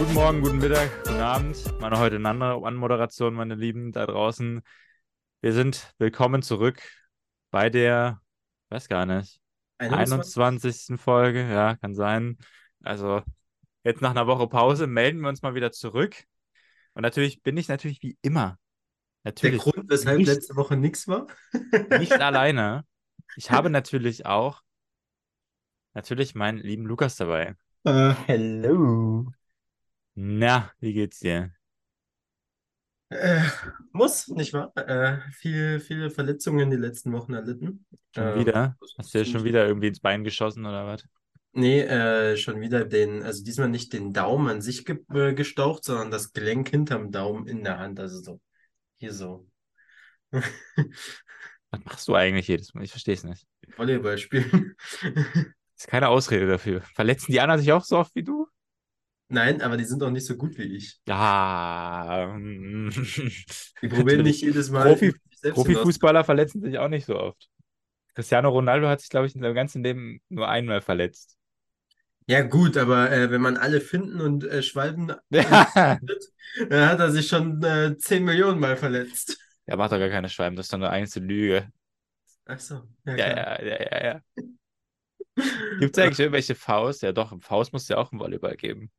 Guten Morgen, guten Mittag, guten Abend. Meine heute eine andere Anmoderation, meine Lieben da draußen. Wir sind willkommen zurück bei der, weiß gar nicht, 21. 21. Folge. Ja, kann sein. Also jetzt nach einer Woche Pause melden wir uns mal wieder zurück. Und natürlich bin ich natürlich wie immer. Der Natürlich Grund, weshalb nicht, letzte Woche nichts war? nicht alleine. Ich habe natürlich auch natürlich meinen lieben Lukas dabei. Äh, hello. Na, wie geht's dir? Äh, muss, nicht wahr? Äh, viele, viele Verletzungen die letzten Wochen erlitten. Schon Ähm, wieder? Hast du dir schon wieder irgendwie ins Bein geschossen oder was? Nee, äh, schon wieder den, also diesmal nicht den Daumen an sich ge äh, gestaucht, sondern das Gelenk hinterm Daumen in der Hand, also so. Hier so. Was machst du eigentlich jedes Mal? Ich verstehe es nicht. Volleyball spielen. ist keine Ausrede dafür. Verletzen die anderen sich auch so oft wie du? Nein, aber die sind auch nicht so gut wie ich. Ja. Die probieren nicht jedes Mal Profi, Profifußballer verletzen sich auch nicht so oft. Cristiano Ronaldo hat sich, glaube ich, in seinem ganzen Leben nur einmal verletzt. Ja, gut, aber äh, wenn man alle finden und äh, schwalben Ja. Dann hat er sich schon äh, 10 Millionen Mal verletzt. Er macht doch gar keine Schweiben, das ist doch eine einzige Lüge. Ach so, ja, Ja, ja, ja, ja, ja. Gibt es eigentlich irgendwelche Fouls? Ja, doch, Fouls muss es ja auch im Volleyball geben.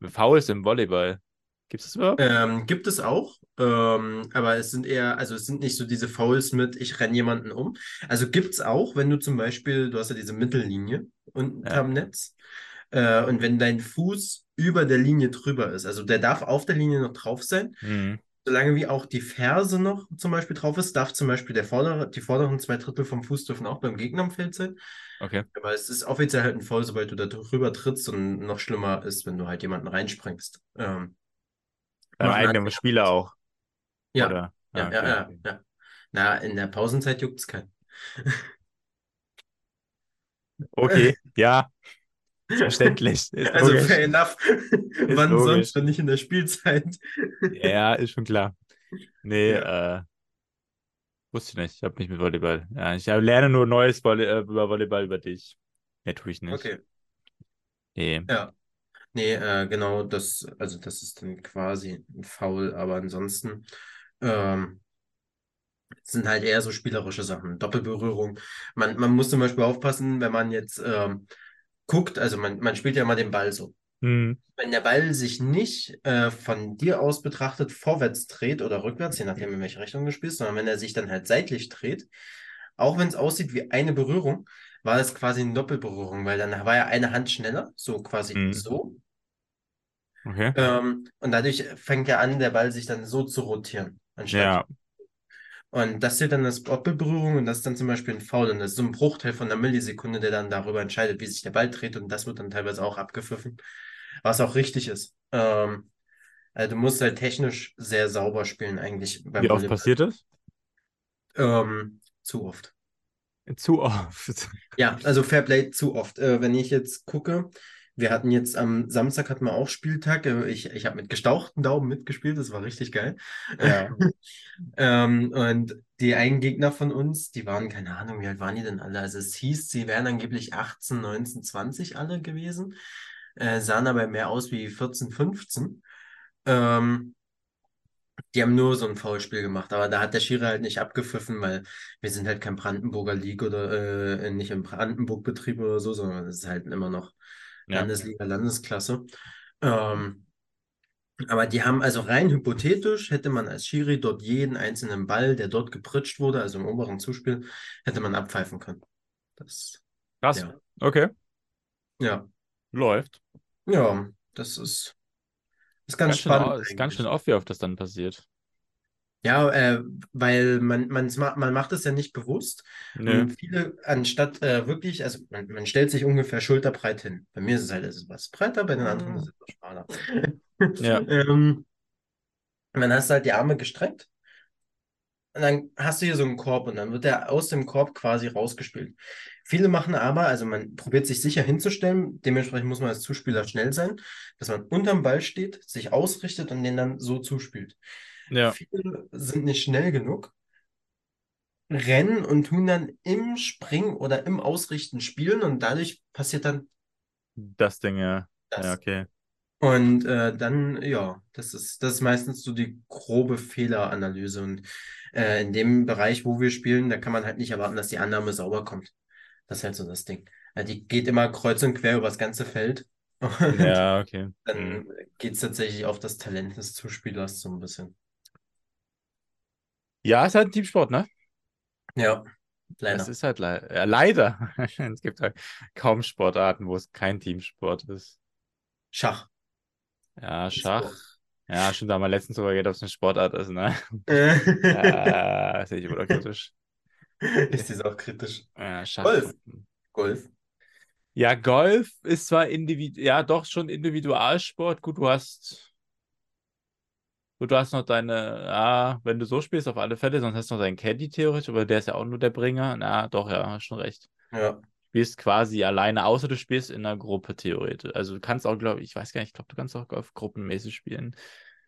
Du Fouls im Volleyball. Gibt es das überhaupt? Ähm, gibt es auch, ähm, aber es sind eher, also es sind nicht so diese Fouls mit, ich renne jemanden um. Also gibt es auch, wenn du zum Beispiel, du hast ja diese Mittellinie unterm Netz, äh, und wenn dein Fuß über der Linie drüber ist, also der darf auf der Linie noch drauf sein, Mhm. Solange wie auch die Ferse noch zum Beispiel drauf ist, darf zum Beispiel der vordere, die vorderen zwei Drittel vom Fuß dürfen auch beim Gegner am Feld sein. Okay. Aber es ist offiziell halt ein Foul, sobald du da drüber trittst und noch schlimmer ist, wenn du halt jemanden reinspringst. Ähm, Beim eigenen Spieler auch. Ja, Oder? ja, Ah, ja, okay, ja, ja. Na, in der Pausenzeit juckt es keinen. Okay, ja. Ist verständlich. Ist Also logisch. fair enough. Wann logisch. sonst, wenn nicht in der Spielzeit? Ja, ist schon klar. Nee, Ja. äh, wusste ich nicht. Ich habe nicht mit Volleyball. Ja, ich äh, lerne nur Neues Volley äh, über Volleyball über dich. Nee, tue ich nicht. Okay, Nee. ja. Nee, äh, genau, das, also das ist dann quasi ein Foul, aber ansonsten ähm, sind halt eher so spielerische Sachen. Doppelberührung. Man, man muss zum Beispiel aufpassen, wenn man jetzt ähm, guckt, also man, man spielt ja immer den Ball so. Hm. Wenn der Ball sich nicht äh, von dir aus betrachtet vorwärts dreht oder rückwärts, je nachdem in welche Richtung du spielst, sondern wenn er sich dann halt seitlich dreht, auch wenn es aussieht wie eine Berührung, war es quasi eine Doppelberührung, weil dann war ja eine Hand schneller, so quasi Mhm. so. Okay. Ähm, und dadurch fängt ja an, der Ball sich dann so zu rotieren, anstatt. Ja. Und das zählt dann als Doppelberührung und das ist dann zum Beispiel ein Foul. Und das ist so ein Bruchteil von einer Millisekunde, der dann darüber entscheidet, wie sich der Ball dreht. Und das wird dann teilweise auch abgepfiffen, was auch richtig ist. Ähm, also du musst halt technisch sehr sauber spielen, eigentlich Wie oft Volleyball. passiert das? Ähm, zu oft. Zu oft. Ja, also Fairplay zu oft. Äh, wenn ich jetzt gucke, wir hatten jetzt am Samstag hatten wir auch Spieltag. Äh, ich ich habe mit gestauchten Daumen mitgespielt, das war richtig geil. Ja. Ähm, und die einen Gegner von uns, die waren, keine Ahnung, wie alt waren die denn alle? Also es hieß, sie wären angeblich 18, 19, 20 alle gewesen, äh, sahen aber mehr aus wie 14, 15. Ähm, die haben nur so ein Foulspiel gemacht, aber da hat der Schiri halt nicht abgepfiffen, weil wir sind halt kein Brandenburger League oder äh, nicht im Brandenburg-Betrieb oder so, sondern es ist halt immer noch Ja. Landesliga, Landesklasse. Ähm, aber die haben also rein hypothetisch, hätte man als Schiri dort jeden einzelnen Ball, der dort gepritscht wurde, also im oberen Zuspiel, hätte man abpfeifen können. Das, Krass. ja. Okay. Ja, Läuft. ja, das ist, ist ganz Ganz schön, spannend. au- ist ganz schön oft, wie oft das dann passiert. Ja, äh, weil man, man's ma man macht es ja nicht bewusst. Nö. Und viele, anstatt äh, wirklich, also man, man stellt sich ungefähr schulterbreit hin. Bei mir ist es halt etwas breiter, bei den anderen ist es etwas schmaler. Ja. Ähm, dann hast du halt die Arme gestreckt. Und dann hast du hier so einen Korb und dann wird der aus dem Korb quasi rausgespielt. Viele machen aber, also man probiert sich sicher hinzustellen, dementsprechend muss man als Zuspieler schnell sein, dass man unterm Ball steht, sich ausrichtet und den dann so zuspielt. Ja. Viele sind nicht schnell genug, rennen und tun dann im Springen oder im Ausrichten spielen und dadurch passiert dann Das Ding, ja. Das. Ja, okay. Und äh, dann, ja, das ist, das ist meistens so die grobe Fehleranalyse. Und äh, in dem Bereich, wo wir spielen, da kann man halt nicht erwarten, dass die Annahme sauber kommt. Das ist halt so das Ding. Die geht immer kreuz und quer über das ganze Feld. Und Ja, okay. dann Hm. geht es tatsächlich auf das Talent des Zuspielers so ein bisschen. Ja, ist halt ein Teamsport, ne? Ja, Es leider. ist halt le ja, leider. Es gibt halt kaum Sportarten, wo es kein Teamsport ist. Schach. Ja, Schach. Ja, stimmt, da haben wir letztens drüber geredet, ob es eine Sportart ist, ne? Ja, sehe ich immer kritisch. Ist dies auch kritisch. Ja, Schach. Golf. Golf. Ja, Golf ist zwar individu ja doch schon Individualsport. Gut, du hast gut, du hast noch deine, ja, wenn du so spielst, auf alle Fälle, sonst hast du noch deinen Caddy theoretisch, aber der ist ja auch nur der Bringer. Na, doch, ja, hast schon recht. Ja. Du spielst quasi alleine, außer du spielst in einer Gruppe theoretisch. Also du kannst auch, glaube ich, ich weiß gar nicht, ich glaube, du kannst auch Golf gruppenmäßig spielen.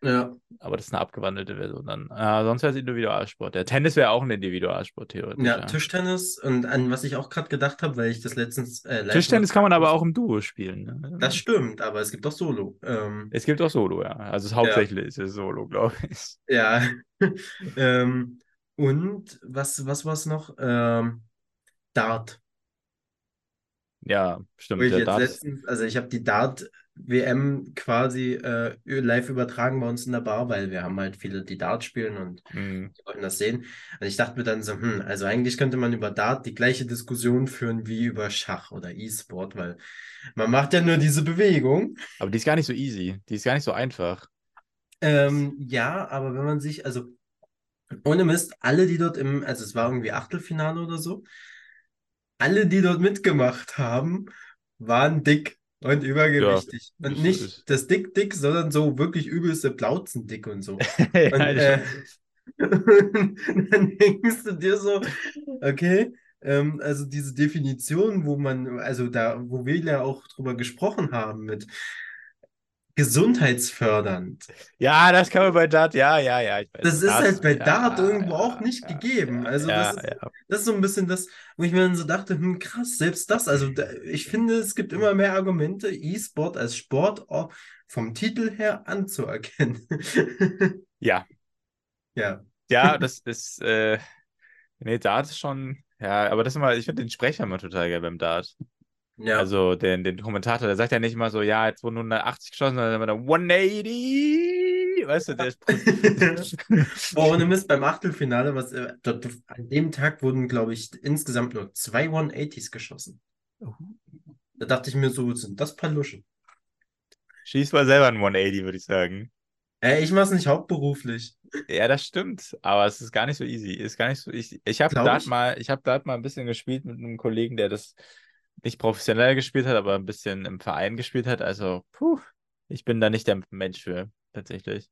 Ja. Aber das ist eine abgewandelte Version dann. Äh, sonst wäre es Individualsport. Der Tennis wäre auch ein Individualsport theoretisch. Ja, ja. Tischtennis und an was ich auch gerade gedacht habe, weil ich das letztens äh, Tischtennis kann man aber auch im Duo spielen. Ne? Das stimmt, aber es gibt auch Solo. Ähm, Es gibt auch Solo, ja. Also es hauptsächlich ist es Solo, glaube ich. ja. ähm, und was, was war es noch? Ähm, Dart. Ja, stimmt. Ich Dart, letztens, also ich habe die Dart-WM quasi äh, live übertragen bei uns in der Bar, weil wir haben halt viele, die Dart spielen und mh, die wollten das sehen. Und ich dachte mir dann so, hm, also eigentlich könnte man über Dart die gleiche Diskussion führen wie über Schach oder E-Sport, weil man macht ja nur diese Bewegung. aber die ist gar nicht so easy. Die ist gar nicht so einfach. Ähm, ja, aber wenn man sich, also ohne Mist, alle, die dort im, also es war irgendwie Achtelfinale oder so, alle, die dort mitgemacht haben, waren dick und übergewichtig. Und ist- nicht ist- das dick-dick, sondern so wirklich übelste Plauzen dick und so. Ja, Und, äh, und dann denkst du dir so, okay, ähm, also diese Definition, wo man, also da, wo wir ja auch drüber gesprochen haben mit gesundheitsfördernd. ja, das kann man bei Dart, ja, ja, ja. Weiß. Das ist halt bei ja, Dart irgendwo ja, auch nicht ja, gegeben. Ja, Also ja, das ist, das ist so ein bisschen das, wo ich mir dann so dachte, hm, krass, selbst das, also da, ich finde, es gibt immer mehr Argumente, E-Sport als Sport vom Titel her anzuerkennen. Ja, Ja, ja, das ist, äh, nee, Dart ist schon, ja, aber das ist immer, ich finde den Sprecher immer total geil beim Dart. Ja. Also den, den Kommentator, der sagt ja nicht immer so, ja, jetzt wurden 180 geschossen, sondern immer 180. Weißt du, der ist. Boah, ohne Mist, beim Achtelfinale, was, äh, dort, an dem Tag wurden, glaube ich, insgesamt nur zwei 180s geschossen. Da dachte ich mir so, sind das Paluschen? Schieß mal selber ein 180, würde ich sagen. Äh, ich mache es nicht hauptberuflich. Ja, das stimmt, aber es ist gar nicht so easy. Ist gar nicht so. Ich, ich habe ich. mal, ich habe Dart mal ein bisschen gespielt mit einem Kollegen, der das nicht professionell gespielt hat, aber ein bisschen im Verein gespielt hat. Also, puh, ich bin da nicht der Mensch für, tatsächlich.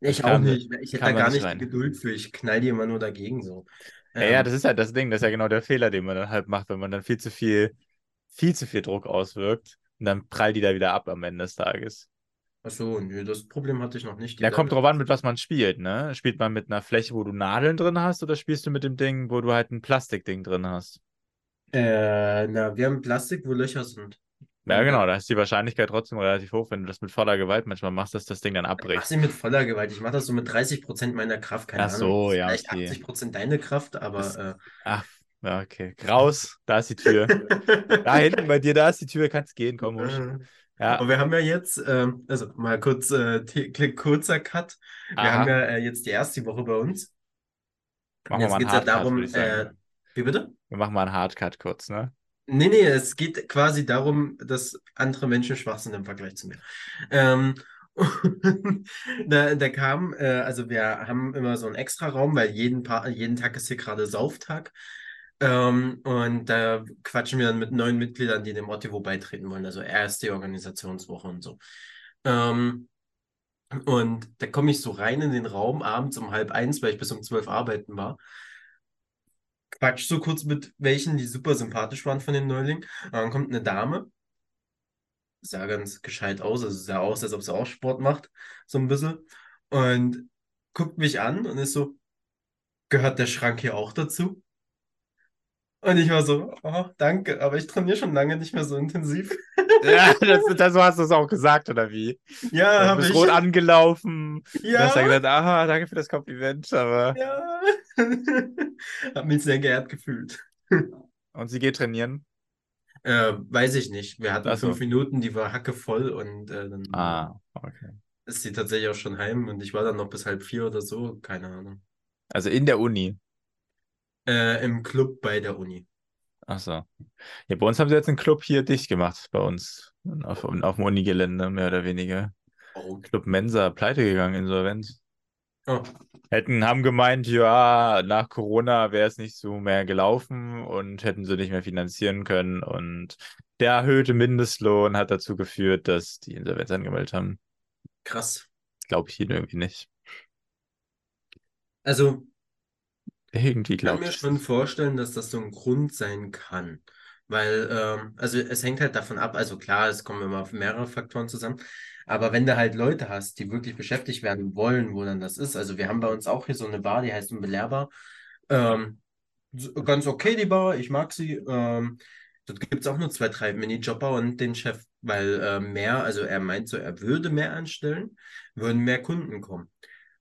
Ich kam auch nicht. Ich hätte da gar nicht rein. Geduld für. Ich knall die immer nur dagegen so. Ja, ja, Ähm, das ist halt das Ding, das ist ja genau der Fehler, den man dann halt macht, wenn man dann viel zu viel, viel zu viel Druck auswirkt und dann prallt die da wieder ab am Ende des Tages. ach so, nö, das Problem hatte ich noch nicht. Ja, kommt drauf an, mit was man spielt, ne? Spielt man mit einer Fläche, wo du Nadeln drin hast, oder spielst du mit dem Ding, wo du halt ein Plastikding drin hast? Äh, na, wir haben Plastik, wo Löcher sind. Ja, Und, genau, da ist die Wahrscheinlichkeit trotzdem relativ hoch, wenn du das mit voller Gewalt manchmal machst, dass das Ding dann abbricht. sie mit voller Gewalt. Ich mache das so mit 30% meiner Kraft. Keine Ach Ahnung. so, ja, Vielleicht okay. 80% deine Kraft, aber. Ach, ja, okay. Raus, da ist die Tür. Äh, Da hinten bei dir, da ist die Tür, kannst gehen, komm, husch. Ja, Aber wir haben ja jetzt, ähm, also mal kurz, äh, kurzer Cut. Wir Aha. haben ja äh, jetzt die erste Woche bei uns. machen wir jetzt einen geht's ja darum, wie bitte? Wir machen mal einen Hardcut kurz, ne? Nee, nee, es geht quasi darum, dass andere Menschen schwach sind im Vergleich zu mir. Ähm, da, da kam, äh, also wir haben immer so einen extra Raum, weil jeden, pa jeden Tag ist hier gerade Sauftag. Ähm, und da quatschen wir dann mit neuen Mitgliedern, die dem Motivo beitreten wollen. Also erste Organisationswoche und so. Ähm, und da komme ich so rein in den Raum abends um halb eins, weil ich bis um zwölf arbeiten war. Quatsch so kurz mit welchen, die super sympathisch waren von den Neulingen. Und dann kommt eine Dame, sah ganz gescheit aus, also sah aus, als ob sie auch Sport macht, so ein bisschen. Und guckt mich an und ist so, gehört der Schrank hier auch dazu? Und ich war so, oh, danke, aber ich trainiere schon lange nicht mehr so intensiv. Ja, das, das, so hast du es auch gesagt, oder wie? Ja, habe ich. rot angelaufen. Du hast dann Ja, gedacht, aha, danke für das Kompliment, aber. ja. Hab mich sehr geehrt gefühlt. Und sie geht trainieren. Äh, weiß ich nicht. Wir hatten so. fünf Minuten, die war hackevoll und äh, dann Ah, okay. ist sie tatsächlich auch schon heim und ich war dann noch bis halb vier oder so, keine Ahnung. Also in der Uni. Äh, im Club bei der Uni. Ach so. Ja, bei uns haben sie jetzt einen Club hier dicht gemacht, bei uns. Auf, auf dem Unigelände, mehr oder weniger. Oh. Club Mensa, pleite gegangen, insolvent. Oh. Hätten, haben gemeint, ja, nach Corona wäre es nicht so mehr gelaufen und hätten sie nicht mehr finanzieren können. Und der erhöhte Mindestlohn hat dazu geführt, dass die Insolvenz angemeldet haben. Krass. Glaube ich ihnen irgendwie nicht. Also, Irgendwie ich kann glaube mir ich. schon vorstellen, dass das so ein Grund sein kann. Weil, ähm, also es hängt halt davon ab, also klar, es kommen immer mehrere Faktoren zusammen, aber wenn du halt Leute hast, die wirklich beschäftigt werden wollen, wo dann das ist, also wir haben bei uns auch hier so eine Bar, die heißt Unbelehrbar, ähm, ganz okay die Bar, ich mag sie, ähm, dort gibt es auch nur zwei, drei Minijobber und den Chef, weil äh, mehr, also er meint so, er würde mehr anstellen, würden mehr Kunden kommen.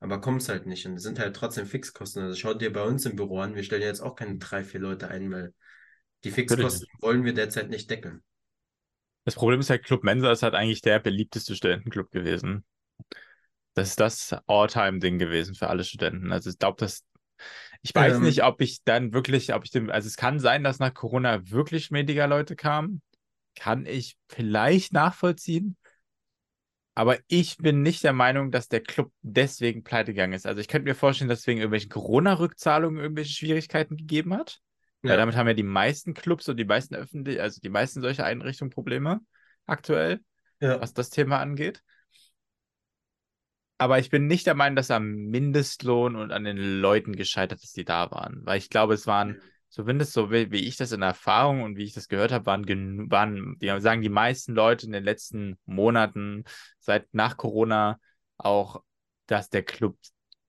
Aber kommt es halt nicht. Und es sind halt trotzdem Fixkosten. Also schaut dir bei uns im Büro an, wir stellen jetzt auch keine drei, vier Leute ein, weil die Fixkosten wollen wir derzeit nicht deckeln. Das Problem ist halt, Club Mensa ist halt eigentlich der beliebteste Studentenclub gewesen. Das ist das All-Time-Ding gewesen für alle Studenten. Also ich glaube, dass ich weiß Ähm, nicht, ob ich dann wirklich, ob ich dem, also es kann sein, dass nach Corona wirklich weniger Leute kamen. Kann ich vielleicht nachvollziehen. Aber ich bin nicht der Meinung, dass der Club deswegen pleite gegangen ist. Also ich könnte mir vorstellen, dass es wegen irgendwelchen Corona-Rückzahlungen irgendwelche Schwierigkeiten gegeben hat. Weil Ja. damit haben ja die meisten Clubs und die meisten öffentlich, also die meisten solcher Einrichtungen Probleme aktuell, Ja. was das Thema angeht. Aber ich bin nicht der Meinung, dass am Mindestlohn und an den Leuten gescheitert ist, die da waren. Weil ich glaube, es waren, zumindest so wie, wie ich das in Erfahrung und wie ich das gehört habe, waren, waren die sagen die meisten Leute in den letzten Monaten, seit nach Corona, auch, dass der Club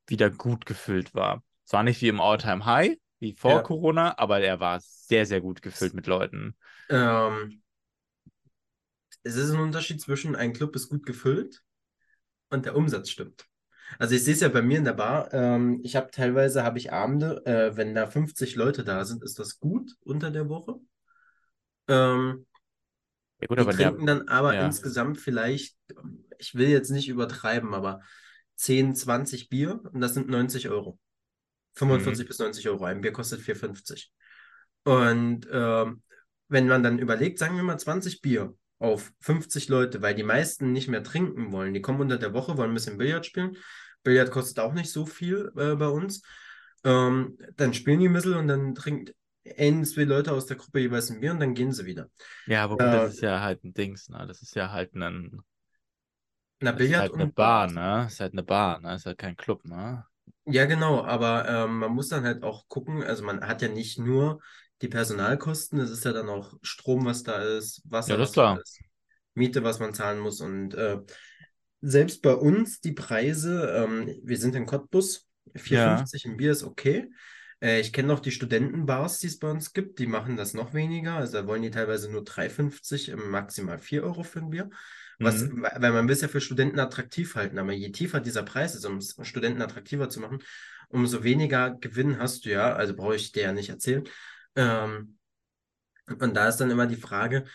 wieder gut gefüllt war. Zwar nicht wie im All-Time High, wie vor Ja. Corona, aber er war sehr, sehr gut gefüllt mit Leuten. Ähm, es ist ein Unterschied zwischen ein Club ist gut gefüllt und der Umsatz stimmt. Also ich sehe es ja bei mir in der Bar. Ähm, ich habe teilweise habe ich Abende, äh, wenn da 50 Leute da sind, ist das gut unter der Woche. Ähm, Ja gut, die aber der, trinken dann aber ja. insgesamt vielleicht, ich will jetzt nicht übertreiben, aber 10, 20 Bier und das sind 90 Euro. 45 bis 90 Euro. Ein Bier kostet 4,50. Und ähm, wenn man dann überlegt, sagen wir mal 20 Bier auf 50 Leute, weil die meisten nicht mehr trinken wollen. Die kommen unter der Woche, wollen ein bisschen Billard spielen. Billard kostet auch nicht so viel äh, bei uns. Ähm, dann spielen die ein bisschen und dann trinkt ein, zwei Leute aus der Gruppe jeweils ein Bier und dann gehen sie wieder. ja, aber Äh, das ist ja halt ein Dings, ne? Das ist ja halt ein, Na, Billard halt eine und Bar, ne? Das ist halt eine Bar, ne? Ist halt kein Club, ne? Ja, genau, aber ähm, man muss dann halt auch gucken, also man hat ja nicht nur die Personalkosten, es ist ja dann auch Strom, was da ist, Wasser, Ja, das was ist da klar. ist, Miete, was man zahlen muss und äh, selbst bei uns die Preise, ähm, wir sind in Cottbus, 4,50 im Bier ist okay. Äh, ich kenne noch die Studentenbars, die es bei uns gibt, die machen das noch weniger, also da wollen die teilweise nur 3,50, ähm, maximal 4 Euro für ein Bier. Was, Mhm. weil man will es ja für Studenten attraktiv halten, aber je tiefer dieser Preis ist, um es Studenten attraktiver zu machen, umso weniger Gewinn hast du ja, also brauche ich dir ja nicht erzählen. Ähm, und da ist dann immer die Frage,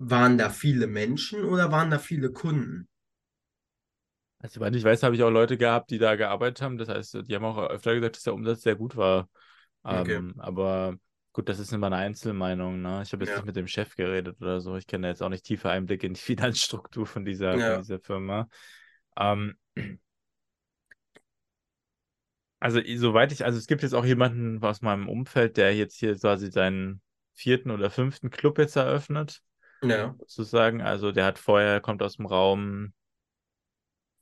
waren da viele Menschen oder waren da viele Kunden? Also, soweit ich weiß, habe ich auch Leute gehabt, die da gearbeitet haben. Das heißt, die haben auch öfter gesagt, dass der Umsatz sehr gut war. Okay. Ähm, aber gut, das ist immer eine Einzelmeinung, ne? Ich habe jetzt Ja. nicht mit dem Chef geredet oder so. Ich kenne jetzt auch nicht tiefe Einblicke in die Finanzstruktur von dieser, Ja. von dieser Firma. Ähm, also, soweit ich, also es gibt jetzt auch jemanden aus meinem Umfeld, der jetzt hier quasi seinen vierten oder fünften Club jetzt eröffnet, Ja. sozusagen. Also der hat vorher, kommt aus dem Raum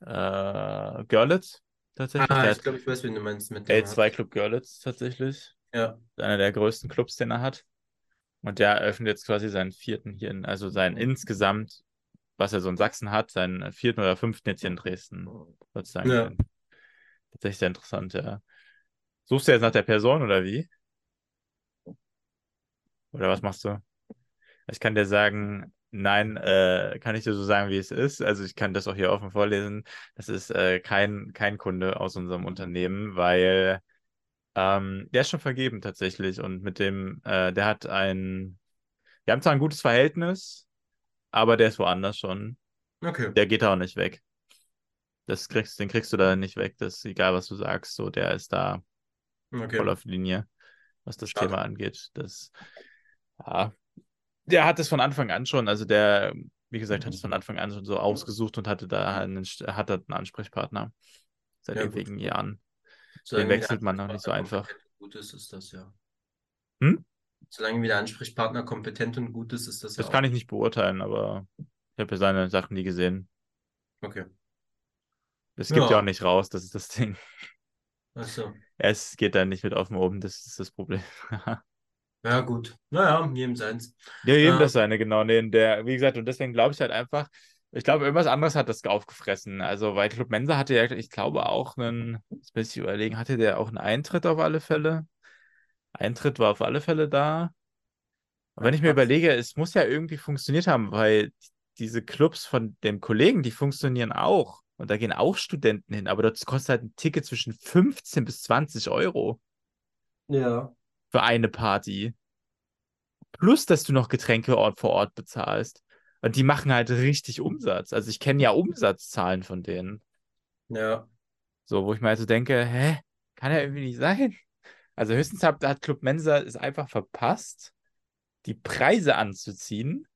äh, Görlitz tatsächlich. Ah, Der ich glaube, ich weiß, wen du meinst mit dem L2 hat. Club Görlitz tatsächlich. Ja. Einer der größten Clubs, den er hat. Und der eröffnet jetzt quasi seinen vierten hier in, also seinen insgesamt, was er so in Sachsen hat, seinen vierten oder fünften jetzt hier in Dresden, sozusagen. Ja. Tatsächlich sehr interessant, ja. Suchst du jetzt nach der Person oder wie? Oder was machst du? Ich kann dir sagen, nein, äh, kann ich dir so sagen, wie es ist. Also ich kann das auch hier offen vorlesen. Das ist äh, kein, kein Kunde aus unserem Unternehmen, weil ähm, der ist schon vergeben tatsächlich. Und mit dem, äh, der hat ein, wir haben zwar ein gutes Verhältnis, aber der ist woanders schon. Okay. Der geht auch nicht weg. Das kriegst, den kriegst du da nicht weg. Das ist egal, was du sagst. So, der ist da Okay. voll auf Linie, was das Schade. Thema angeht. Das, ja, der hat es von Anfang an schon, also der, wie gesagt, hat es von Anfang an schon so ausgesucht und hatte da einen, hat da einen Ansprechpartner seit Ja, gut. ewigen Jahren. Solange Den wechselt man noch nicht so einfach. Gut ist, ist das ja. Hm? Solange wie der Ansprechpartner kompetent und gut ist, ist das ja Das kann ich nicht beurteilen, aber ich habe ja seine Sachen nie gesehen. Okay. Das gibt ja Ja. auch nicht raus, das ist das Ding. Achso. Es geht da nicht mit offen oben, das ist das Problem. Ja, gut. Naja, jedem seins. Ja, eben Ähm, das seine, genau. Nee, der, wie gesagt, und deswegen glaube ich halt einfach, ich glaube, irgendwas anderes hat das aufgefressen. Also, weil Club Mensa hatte ja, ich glaube, auch einen, jetzt muss ich überlegen, hatte der auch einen Eintritt auf alle Fälle? Eintritt war auf alle Fälle da. Und wenn ich mir überlege, es muss ja irgendwie funktioniert haben, weil diese Clubs von den Kollegen, die funktionieren auch. Und da gehen auch Studenten hin, aber dort kostet halt ein Ticket zwischen 15 bis 20 Euro Ja. für eine Party. Plus, dass du noch Getränke vor Ort bezahlst. Und die machen halt richtig Umsatz. Also ich kenne ja Umsatzzahlen von denen. Ja. So, wo ich mir also denke, hä, kann ja irgendwie nicht sein. Also höchstens hat, hat Club Mensa es einfach verpasst, die Preise anzuziehen.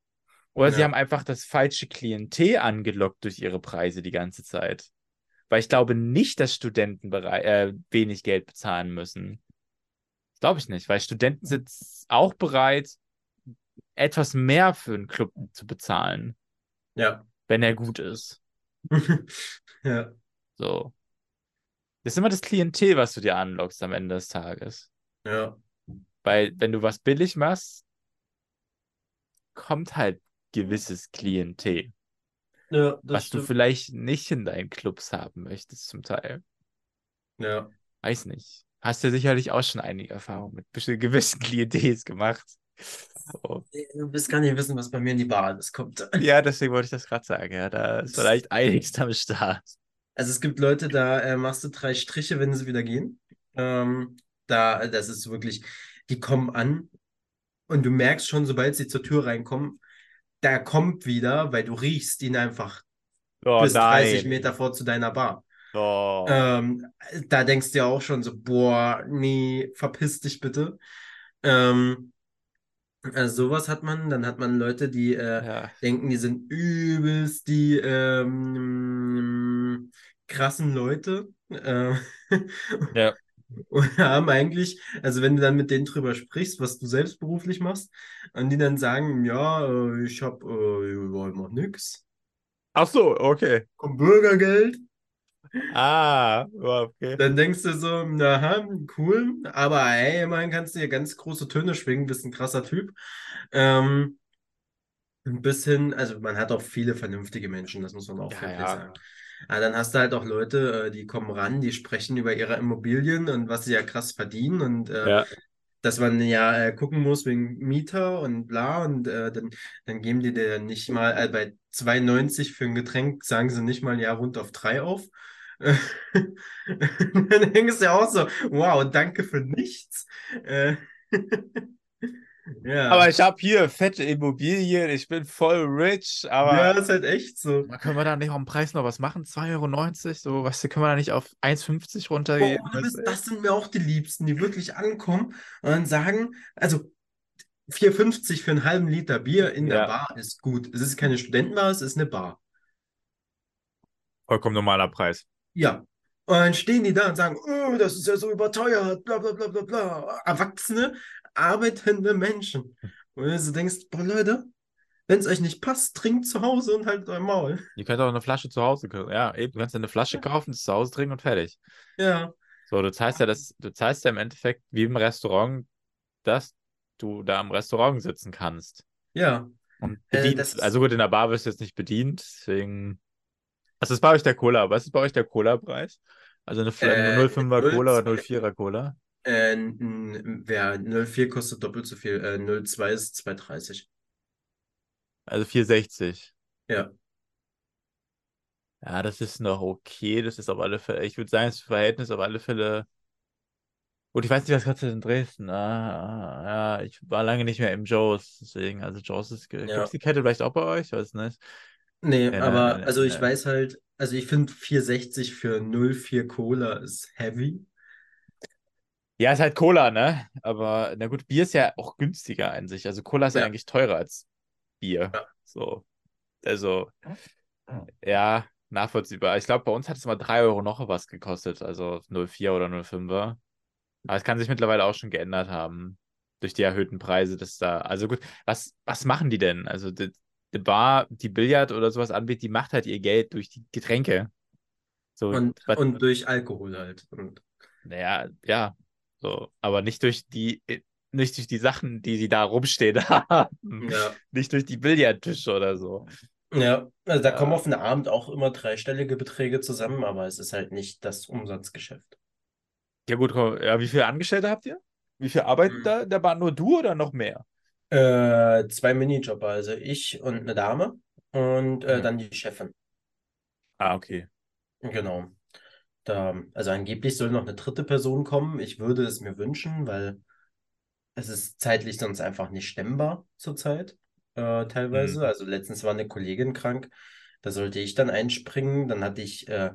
Oder sie Ja. haben einfach das falsche Klientel angelockt durch ihre Preise die ganze Zeit. Weil ich glaube nicht, dass Studenten äh, wenig Geld bezahlen müssen. Glaube ich nicht, weil Studenten sind auch bereit, etwas mehr für einen Club zu bezahlen, Ja. wenn er gut ist. Ja. So. Das ist immer das Klientel, was du dir anlockst am Ende des Tages. Ja. Weil, wenn du was billig machst, kommt halt gewisses Klientel, Ja, was du stimmt. vielleicht nicht in deinen Clubs haben möchtest, zum Teil. Ja. Weiß nicht. Hast ja sicherlich auch schon einige Erfahrungen mit gewissen Klientels gemacht. So. Du willst gar nicht wissen, was bei mir in die Bar alles kommt. Ja, deswegen wollte ich das gerade sagen. Ja, da ist vielleicht einiges am Start. Also es gibt Leute, da äh, machst du drei Striche, wenn sie wieder gehen. Ähm, da, das ist wirklich, die kommen an und du merkst schon, sobald sie zur Tür reinkommen, da kommt wieder, weil du riechst ihn einfach Oh bis 30 nein. Meter vor zu deiner Bar. Oh. Ähm, da denkst du ja auch schon so, boah, nee, verpiss dich bitte. Ähm, also sowas hat man. Dann hat man Leute, die äh, Ja. denken, die sind übelst die ähm, krassen Leute. Ähm, Ja. und haben eigentlich, also wenn du dann mit denen drüber sprichst, was du selbst beruflich machst, und die dann sagen, ja, äh, ich hab, äh, ich mach nix. Ach so, okay. Komm Bürgergeld. Ah, okay. Dann denkst du so, aha, cool, aber ey, immerhin kannst du hier ganz große Töne schwingen, bist ein krasser Typ. Ähm, ein bisschen, also man hat auch viele vernünftige Menschen, das muss man auch Ja, wirklich ja. sagen. Aber dann hast du halt auch Leute, äh, die kommen ran, die sprechen über ihre Immobilien und was sie ja krass verdienen und äh, Ja. dass man ja äh, gucken muss wegen Mieter und bla und äh, dann, dann geben die dir nicht mal, äh, bei 2,90 für ein Getränk sagen sie nicht mal ja rund auf 3 auf. dann denkst du ja auch so, wow, danke für nichts. Ja. Aber ich habe hier fette Immobilien, ich bin voll rich, aber ja, ist halt echt so. können wir da nicht am Preis noch was machen? 2,90 Euro? So, weißt du, können wir da nicht auf 1,50 runtergehen? Boah, du? das sind mir auch die Liebsten, die wirklich ankommen und dann sagen, also 4,50 für einen halben Liter Bier in der Ja. Bar ist gut. Es ist keine Studentenbar, es ist eine Bar. Vollkommen normaler Preis. Ja. Und dann stehen die da und sagen, oh, das ist ja so überteuert, bla bla bla bla bla. Erwachsene, arbeitende Menschen. Und du so denkst, boah, Leute, wenn es euch nicht passt, trinkt zu Hause und haltet euer Maul. Ihr könnt auch eine Flasche zu Hause kaufen. Ja, eben, du kannst eine Flasche kaufen, das zu Hause trinken und fertig. Ja, So, du zahlst ja das, du zahlst ja im Endeffekt wie im Restaurant, dass du da im Restaurant sitzen kannst. ja. Und Äh, bedient. das ist- also gut, in der Bar wirst du jetzt nicht bedient, deswegen. Was ist bei euch der Cola? Was ist bei euch der Cola-Preis? Also eine Äh, 05er Cola oder 02. 04er Cola? Äh, wer 04 kostet doppelt so viel. Äh, 02 ist 2,30. Also 460. Ja. Ja, das ist noch okay. Das ist auf alle Fälle, ich würde sagen, das Verhältnis auf alle Fälle. Gut, ich weiß nicht, was kostet in Dresden. Ah, ah, ja, ich war lange nicht mehr im Joe's, deswegen, also Joe's ist. Gibt Ja. es die Kette vielleicht auch bei euch? Ich weiß nicht. Nee, Ja, aber ne, also ich ne. weiß halt, also ich finde 4,60 für 04 Cola ist heavy. Ja, ist halt Cola, ne? Aber na gut, Bier ist ja auch günstiger an sich. Also Cola ist ja Ja. eigentlich teurer als Bier. Ja. So. Also, ja, nachvollziehbar. Ich glaube, bei uns hat es mal 3 Euro noch was gekostet, also 04 oder 05er. Aber es kann sich mittlerweile auch schon geändert haben. Durch die erhöhten Preise, dass da. Also gut, was, was machen die denn? Also die, die Bar, die Billard oder sowas anbietet, die macht halt ihr Geld durch die Getränke. So, Und, was- und durch Alkohol halt. Und, naja, ja. So, aber nicht durch die, nicht durch die Sachen, die sie da rumstehen haben. ja. Nicht durch die Billardtische oder so. Ja, also da Ja. kommen auf einen Abend auch immer dreistellige Beträge zusammen, aber es ist halt nicht das Umsatzgeschäft. Ja, gut, komm, ja, wie viele Angestellte habt ihr? Wie viele arbeiten Hm. da in der Bahn? Nur du oder noch mehr? Äh, zwei Minijobber, also ich und eine Dame und äh, Ja. dann die Chefin. Ah, okay. Genau. Da, also angeblich soll noch eine dritte Person kommen. Ich würde es mir wünschen, weil es ist zeitlich sonst einfach nicht stemmbar zurzeit, äh, teilweise. Mhm. Also letztens war eine Kollegin krank, da sollte ich dann einspringen. Dann hatte ich, äh,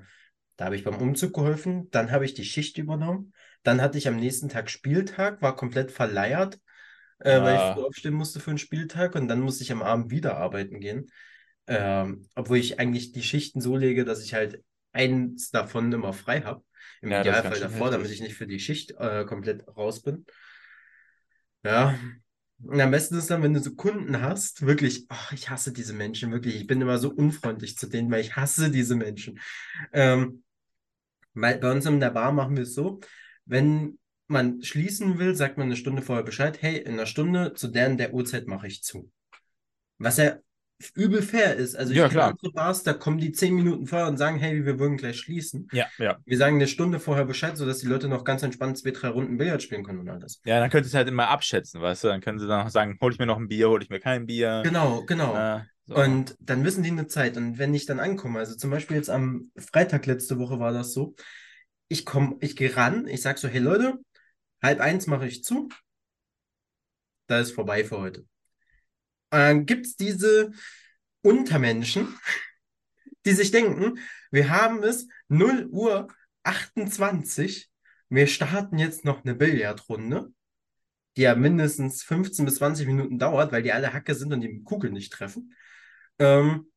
da habe ich beim Umzug geholfen, dann habe ich die Schicht übernommen. Dann hatte ich am nächsten Tag Spieltag, war komplett verleiert, äh, weil ich Ah. früh aufstehen musste für einen Spieltag und dann musste ich am Abend wieder arbeiten gehen. Ähm, obwohl ich eigentlich die Schichten so lege, dass ich halt eins davon immer frei habe. Im Ja, Idealfall davor, damit ich nicht für die Schicht äh, komplett raus bin. Ja. Und am besten ist dann, wenn du so Kunden hast, wirklich, ach, ich hasse diese Menschen, wirklich. Ich bin immer so unfreundlich zu denen, weil ich hasse diese Menschen. Ähm, weil bei uns in der Bar machen wir es so, wenn man schließen will, sagt man eine Stunde vorher Bescheid, hey, in einer Stunde zu der und der Uhrzeit mache ich zu. Was ja übel fair ist. Also ich Ja, kenne klar. andere Bars, da kommen die zehn Minuten vorher und sagen, hey, wir würden gleich schließen. Ja, ja. Wir sagen eine Stunde vorher Bescheid, sodass die Leute noch ganz entspannt zwei, drei Runden Billard spielen können und alles. Ja, dann könntest du halt immer abschätzen, weißt du? Dann können sie dann noch sagen, hol ich mir noch ein Bier, hol ich mir kein Bier. Genau, genau. Na, so. Und dann wissen die eine Zeit. Und wenn ich dann ankomme, also zum Beispiel jetzt am Freitag letzte Woche war das so, ich komme, ich gehe ran, ich sage so, hey Leute, halb eins mache ich zu, da ist vorbei für heute. Und dann gibt es diese Untermenschen, die sich denken, wir haben es 0 Uhr 28, wir starten jetzt noch eine Billardrunde, die ja mindestens 15 bis 20 Minuten dauert, weil die alle Hacke sind und die Kugeln nicht treffen. Ähm,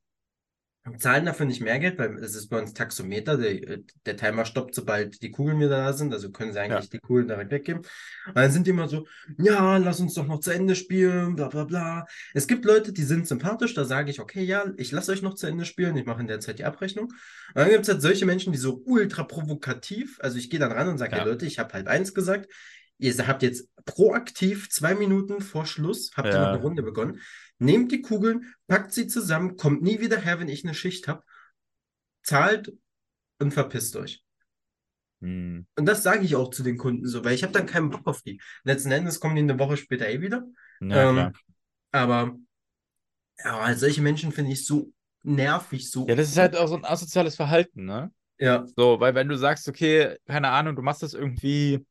zahlen dafür nicht mehr Geld, weil es ist bei uns Taxometer, der, der Timer stoppt, sobald die Kugeln wieder da sind, also können sie eigentlich die Kugeln direkt weggeben. Und dann sind die immer so, ja, lass uns doch noch zu Ende spielen, bla bla bla. Es gibt Leute, die sind sympathisch, da sage ich, okay, ja, ich lasse euch noch zu Ende spielen, ich mache in der Zeit die Abrechnung. Und dann gibt es halt solche Menschen, die so ultra provokativ, also ich gehe dann ran und sage, Ja. hey Leute, ich habe halb eins gesagt, ihr habt jetzt proaktiv zwei Minuten vor Schluss, habt ihr Ja. noch eine Runde begonnen. Nehmt die Kugeln, packt sie zusammen, kommt nie wieder her, wenn ich eine Schicht habe, zahlt und verpisst euch. Hm. Und das sage ich auch zu den Kunden so, weil ich habe dann keinen Bock auf die. Letzten Endes kommen die eine Woche später eh wieder. Ja, Ähm. Aber ja, solche Menschen finde ich so nervig, so. Ja, das ist halt auch so ein asoziales Verhalten, ne? Ja, So, weil wenn du sagst, okay, keine Ahnung, du machst das irgendwie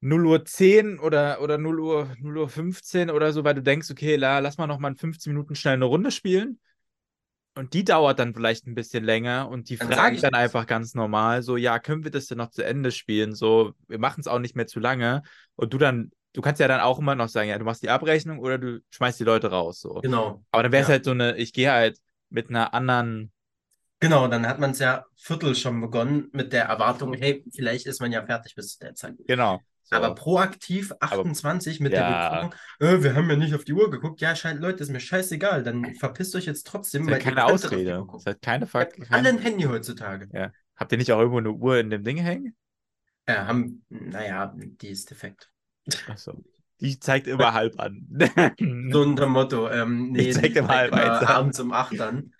0 Uhr 10 oder, oder 0 Uhr, 0 Uhr 15 oder so, weil du denkst, okay, la, lass mal noch mal in 15 Minuten schnell eine Runde spielen. Und die dauert dann vielleicht ein bisschen länger und die Dann fragen ich dann einfach ganz normal, so, ja, können wir das denn noch zu Ende spielen? So, wir machen es auch nicht mehr zu lange. Und du dann, du kannst ja dann auch immer noch sagen, ja, du machst die Abrechnung oder du schmeißt die Leute raus. So. genau. Aber dann wäre es Ja. halt so eine, ich gehe halt mit einer anderen, Genau, dann hat man es ja Viertel schon begonnen mit der Erwartung, hey, vielleicht ist man ja fertig bis zu der Zeit. genau. So. Aber proaktiv 28 mit der Ja. Begründung, äh, wir haben ja nicht auf die Uhr geguckt. Ja, scheint, Leute, ist mir scheißegal. Dann verpisst euch jetzt trotzdem, Das ist keine Ausrede. Das halt keine Fakt. Kein, alle ein Handy heutzutage. ja. Habt ihr nicht auch irgendwo eine Uhr in dem Ding hängen? Äh, haben, naja, die ist defekt. Achso. Die zeigt immer halb an. So unter Motto, ähm, nee, Die zeigt die immer halb immer abends um 8 an.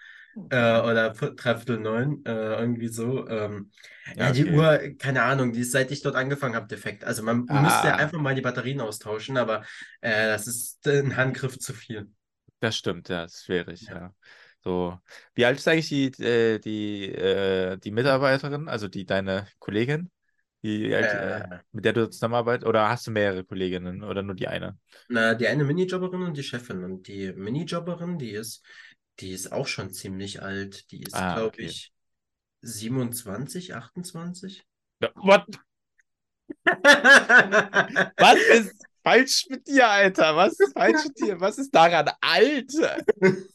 Äh, oder dreiviertel neun, äh, irgendwie so. Ähm, ja, Ja, die okay. Uhr, keine Ahnung, die ist seit ich dort angefangen habe, defekt. Also man müsste ja Ah, einfach mal die Batterien austauschen, aber äh, das ist ein Handgriff zu viel. das stimmt, ja, das ist schwierig, Ja. ja. So, wie alt ist eigentlich die, äh, die, äh, die Mitarbeiterin, also die deine Kollegin, die äh, Äh, mit der du zusammenarbeitest, oder hast du mehrere Kolleginnen oder nur die eine? na, die eine Minijobberin und die Chefin. Und die Minijobberin, die ist, die ist auch schon ziemlich alt. Die ist, Ah, glaube okay. ich, 27, 28. Ja, what? Was ist falsch mit dir, Alter? Was ist falsch mit dir? Was ist daran alt?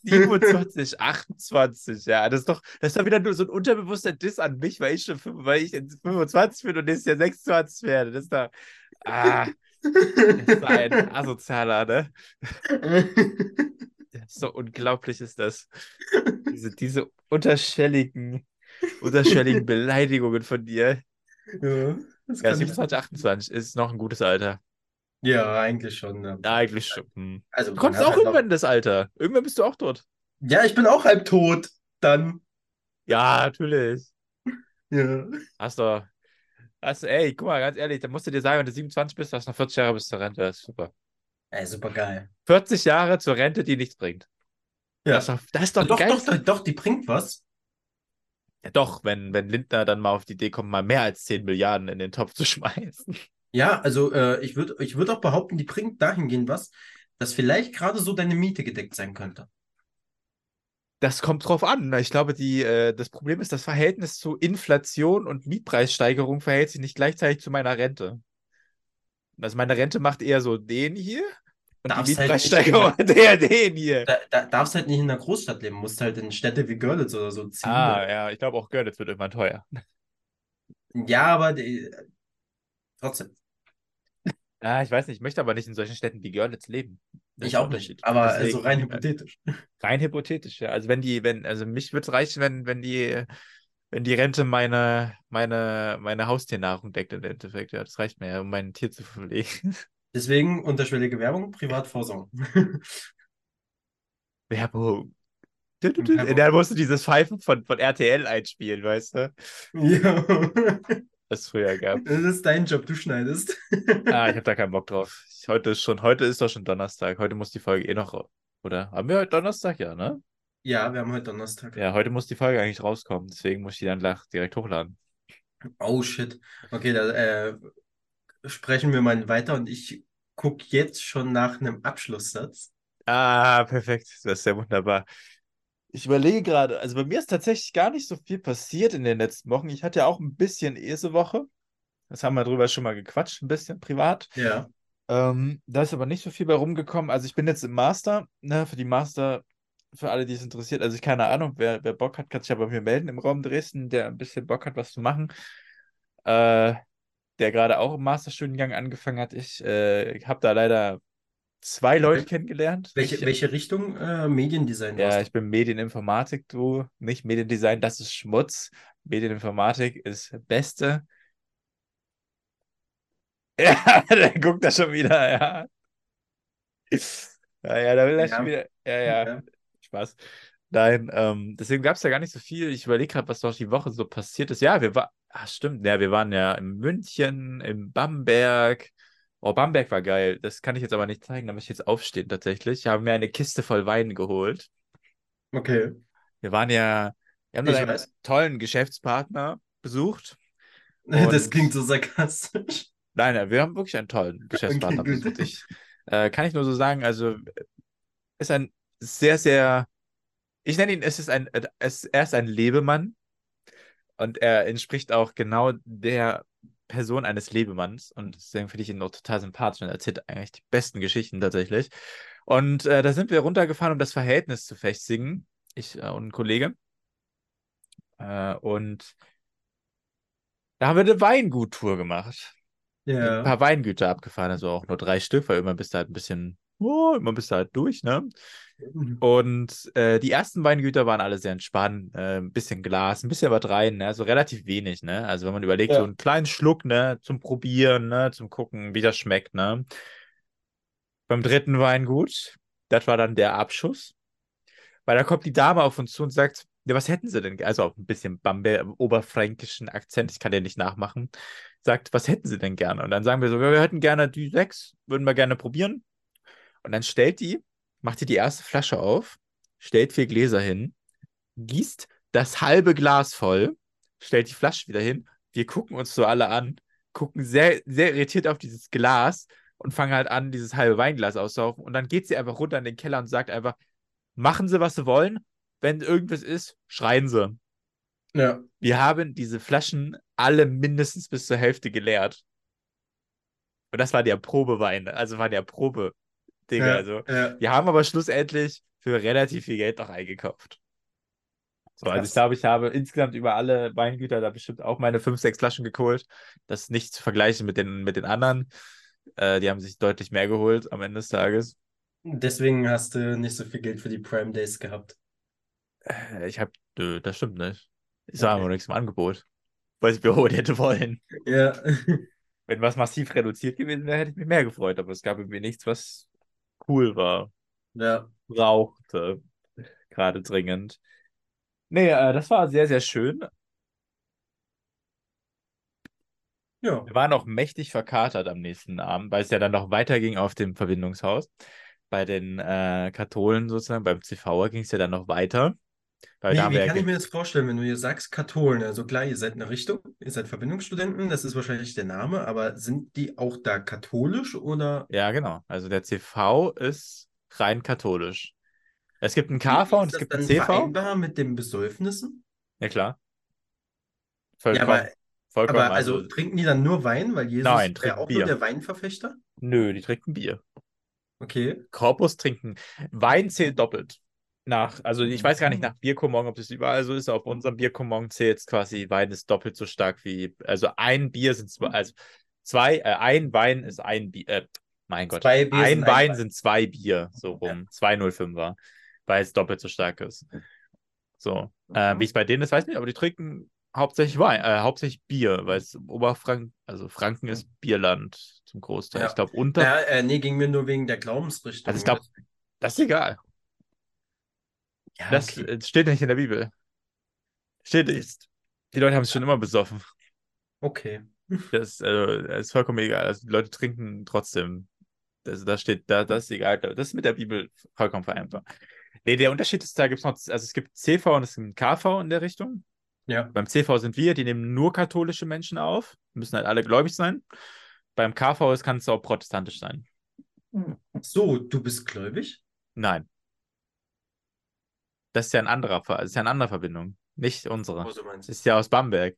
27, 28, ja. Das ist doch, das ist doch wieder nur so ein unterbewusster Diss an mich, weil ich schon weil ich jetzt 25 bin und nächstes Jahr 26 werde. Das ist doch, ah, das ist ein Asozialer, ne? So unglaublich ist das. Diese, diese unterschwelligen, unterschwelligen Beleidigungen von dir. Ja, das Ja, kann ich. 27, 28 ist noch ein gutes Alter. Ja, eigentlich schon. Ja, eigentlich schon. Hm. Also, Du kommst auch halt irgendwann in das Alter. Irgendwann bist du auch tot. Ja, ich bin auch halb tot. Dann. Ja, natürlich. Ja. Hast du. Hast ey, guck mal, ganz ehrlich, da musst du dir sagen, wenn du 27 bist, hast du noch 40 Jahre bis zur Rente. Das ist super. Ey, super geil. 40 Jahre zur Rente, die nichts bringt. Ja. Das ist doch, das ist doch Doch, geil. doch, doch, doch, die bringt was. Ja, doch, wenn, wenn Lindner dann mal auf die Idee kommt, mal mehr als 10 Milliarden in den Topf zu schmeißen. Ja, also äh, ich würde ich würd auch behaupten, die bringt dahingehend was, dass vielleicht gerade so deine Miete gedeckt sein könnte. Das kommt drauf an. ne? Ich glaube, die, äh, das Problem ist, das Verhältnis zu Inflation und Mietpreissteigerung verhält sich nicht gleichzeitig zu meiner Rente. Also meine Rente macht eher so den hier und die Darfst halt nicht Mietpreissteigerung hat eher den hier. Da, da darfst halt nicht in der Großstadt leben, musst halt in Städte wie Görlitz oder so ziehen. Ah, ja, ich glaube auch Görlitz wird irgendwann teuer. Ja, aber die, trotzdem. Ah, ich weiß nicht, ich möchte aber nicht in solchen Städten wie Görlitz leben. Das Ich auch der nicht. Aber Deswegen, also rein äh, hypothetisch. Rein hypothetisch, ja. Also wenn die, wenn, also mich würde es reichen, wenn, wenn die, wenn die Rente meine, meine, meine Haustiernahrung deckt im Endeffekt. Ja, das reicht mir ja, um mein Tier zu pflegen. Deswegen unterschwellige Werbung, Privatvorsorgen. Werbung. Tü, tü, tü. Werbung. Da musst du dieses Pfeifen von, von RTL einspielen, weißt du? ja. Was es früher gab. Das ist dein Job, du schneidest. Ah, ich habe da keinen Bock drauf. Ich, heute ist schon, heute ist doch schon Donnerstag. Heute muss die Folge eh noch, oder? Haben wir heute Donnerstag? Ja, ne? Ja, wir haben heute Donnerstag. Ja, heute muss die Folge eigentlich rauskommen. Deswegen muss ich die dann direkt hochladen. Oh shit. Okay, da äh, sprechen wir mal weiter und ich gucke jetzt schon nach einem Abschlusssatz. Ah, perfekt. Das ist ja wunderbar. Ich überlege gerade, also bei mir ist tatsächlich gar nicht so viel passiert in den letzten Wochen. Ich hatte ja auch ein bisschen Esewoche. Das haben wir drüber schon mal gequatscht, ein bisschen privat. Ja. Ähm, da ist aber nicht so viel bei rumgekommen. Also ich bin jetzt im Master, ne, für die Master, für alle, die es interessiert. Also ich keine Ahnung, wer, wer Bock hat, kann sich ja bei mir melden im Raum Dresden, der ein bisschen Bock hat, was zu machen. Äh, der gerade auch im Masterstudiengang angefangen hat. Ich äh, habe da leider zwei Leute Okay. kennengelernt. Welche, Ich- welche Richtung äh, Mediendesign ja, ich bin Medieninformatik, du, nicht Mediendesign, das ist Schmutz. Medieninformatik ist Beste. Ja, der guckt da schon wieder, ja. Ja, ja, da will er Ja. schon wieder. Ja, ja, Ja. Spaß. Nein, ähm, deswegen gab es ja gar nicht so viel. Ich überlege gerade, was doch die Woche so passiert ist. Ja, wir waren, ach stimmt, ja, wir waren ja in München, in Bamberg. Oh, Bamberg war geil. Das kann ich jetzt aber nicht zeigen, da muss ich jetzt aufstehen tatsächlich. Ich habe mir eine Kiste voll Wein geholt. Okay. Wir waren ja, wir haben einen weiß. tollen Geschäftspartner besucht. Das klingt so sarkastisch. Nein, nein, wir haben wirklich einen tollen Geschäftspartner Okay, besucht. Ich, äh, kann ich nur so sagen, also ist ein sehr, sehr, ich nenne ihn, es ist ein, es, er ist ein Lebemann und er entspricht auch genau der Person eines Lebemanns und deswegen finde ich ihn auch total sympathisch und er erzählt eigentlich die besten Geschichten tatsächlich. Und äh, da sind wir runtergefahren, um das Verhältnis zu festigen, ich äh, und ein Kollege. Äh, und da haben wir eine Weinguttour gemacht ein Ja. paar Weingüter abgefahren, also auch nur drei Stück, weil immer bist du halt ein bisschen, oh, immer bist du halt durch, ne? Und äh, die ersten Weingüter waren alle sehr entspannt, äh, ein bisschen Glas, ein bisschen was rein, ne? Also relativ wenig, ne? Also wenn man überlegt, Ja. so einen kleinen Schluck, ne, zum Probieren, ne, zum Gucken, wie das schmeckt, ne? Beim dritten Weingut, das war dann der Abschuss. Weil da kommt die Dame auf uns zu und sagt, ja, was hätten sie denn? Also auf ein bisschen Bamberg, oberfränkischen Akzent, ich kann den nicht nachmachen. Sagt, was hätten sie denn gerne? Und dann sagen wir so, wir hätten gerne die sechs, würden wir gerne probieren. Und dann stellt die, macht sie die erste Flasche auf, stellt vier Gläser hin, gießt das halbe Glas voll, stellt die Flasche wieder hin. Wir gucken uns so alle an, gucken sehr, sehr irritiert auf dieses Glas und fangen halt an, dieses halbe Weinglas auszusaufen. Und dann geht sie einfach runter in den Keller und sagt einfach, machen Sie, was Sie wollen. Wenn irgendwas ist, schreien Sie. Ja. Wir haben diese Flaschen alle mindestens bis zur Hälfte geleert. Und das war der Probewein, also war der Probe. Digga, Ja, also. ja. Wir haben aber schlussendlich für relativ viel Geld noch eingekauft. So, also ich glaube, ich habe insgesamt über alle Weingüter da bestimmt auch meine fünf, sechs Flaschen geholt. Das ist nicht zu vergleichen mit den, mit den anderen. Äh, die haben sich deutlich mehr geholt am Ende des Tages. Deswegen hast du nicht so viel Geld für die Prime Days gehabt. Äh, ich habe, nö, das stimmt nicht. Es war Okay. einfach nichts im Angebot. Weil ich mir holen hätte wollen. Ja. Wenn was massiv reduziert gewesen wäre, hätte ich mich mehr gefreut. Aber es gab irgendwie nichts, was cool war. Ja. Brauchte. Gerade dringend. Nee, äh, das war sehr, sehr schön. Ja. Wir waren auch mächtig verkatert am nächsten Abend, weil es ja dann noch weiterging auf dem Verbindungshaus. Bei den äh, Katholen sozusagen, beim CVer ging es ja dann noch weiter. Weil Wie, da wie ja kann ich mir das vorstellen, wenn du hier sagst Katholen? Also klar, ihr seid eine Richtung, ihr seid Verbindungsstudenten, das ist wahrscheinlich der Name, aber sind die auch da katholisch oder Ja, genau. Also der CV ist rein katholisch. Es gibt einen KV und es gibt einen CV. vereinbar mit den Besäufnissen? Ja, klar. Ja, Vollkommen. aber, vollkommen. aber also trinken die dann nur Wein, weil Jesus Nein, ja auch Bier. nur der Weinverfechter? Nö, die trinken Bier. Okay. Korpus trinken. Wein zählt doppelt. Nach, also ich weiß gar nicht nach Bierkommong, ob das überall so ist. Auf unserem Bierkommong zählt es quasi, Wein ist doppelt so stark wie, also ein Bier sind zwei, also zwei, äh, ein Wein ist ein Bier, äh, mein Gott, Zwei Bier ein sind ein Wein Wein. sind zwei Bier, so rum, 205er, weil es doppelt so stark ist. So, äh, wie es bei denen ist, weiß ich nicht, aber die trinken hauptsächlich Wein, äh, hauptsächlich Bier, weil es Oberfranken, also Franken ist Bierland zum Großteil. Ja. Ich glaube, unter, Ja, äh, nee, ging mir nur wegen der Glaubensrichtung. also ich glaube, das ist egal. Ja, Das okay. äh, steht nicht in der Bibel. Steht nicht. Die Leute haben es schon immer besoffen. Okay. Das, äh, das ist vollkommen egal. Also die Leute trinken trotzdem. Das, da steht, da, das ist egal. Das ist mit der Bibel vollkommen vereinbar. Nee, der Unterschied ist, da gibt es noch, also es gibt CV und es gibt KV in der Richtung. Ja. Beim CV sind wir, die nehmen nur katholische Menschen auf, müssen halt alle gläubig sein. Beim KV ist, kann es auch protestantisch sein. So, du bist gläubig? Nein. Das ist ja ein anderer, das ist ja eine andere Verbindung, nicht unsere. Oh, so meinst du. ist ja aus Bamberg.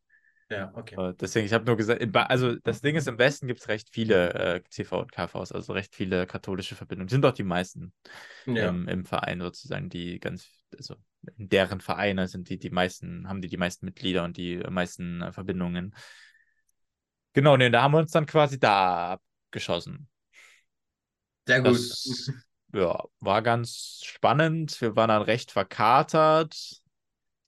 Ja, okay. Deswegen, ich habe nur gesagt, also das Ding ist, im Westen gibt es recht viele äh, CV und KVs, also recht viele katholische Verbindungen. Sind doch die meisten Ja. im, im Verein sozusagen, die ganz, also in deren Vereine sind die, die meisten, haben die die meisten Mitglieder und die meisten äh, Verbindungen. Genau, nee, da haben wir uns dann quasi da abgeschossen. Sehr gut. Das ja, war ganz spannend. Wir waren dann recht verkatert. Ich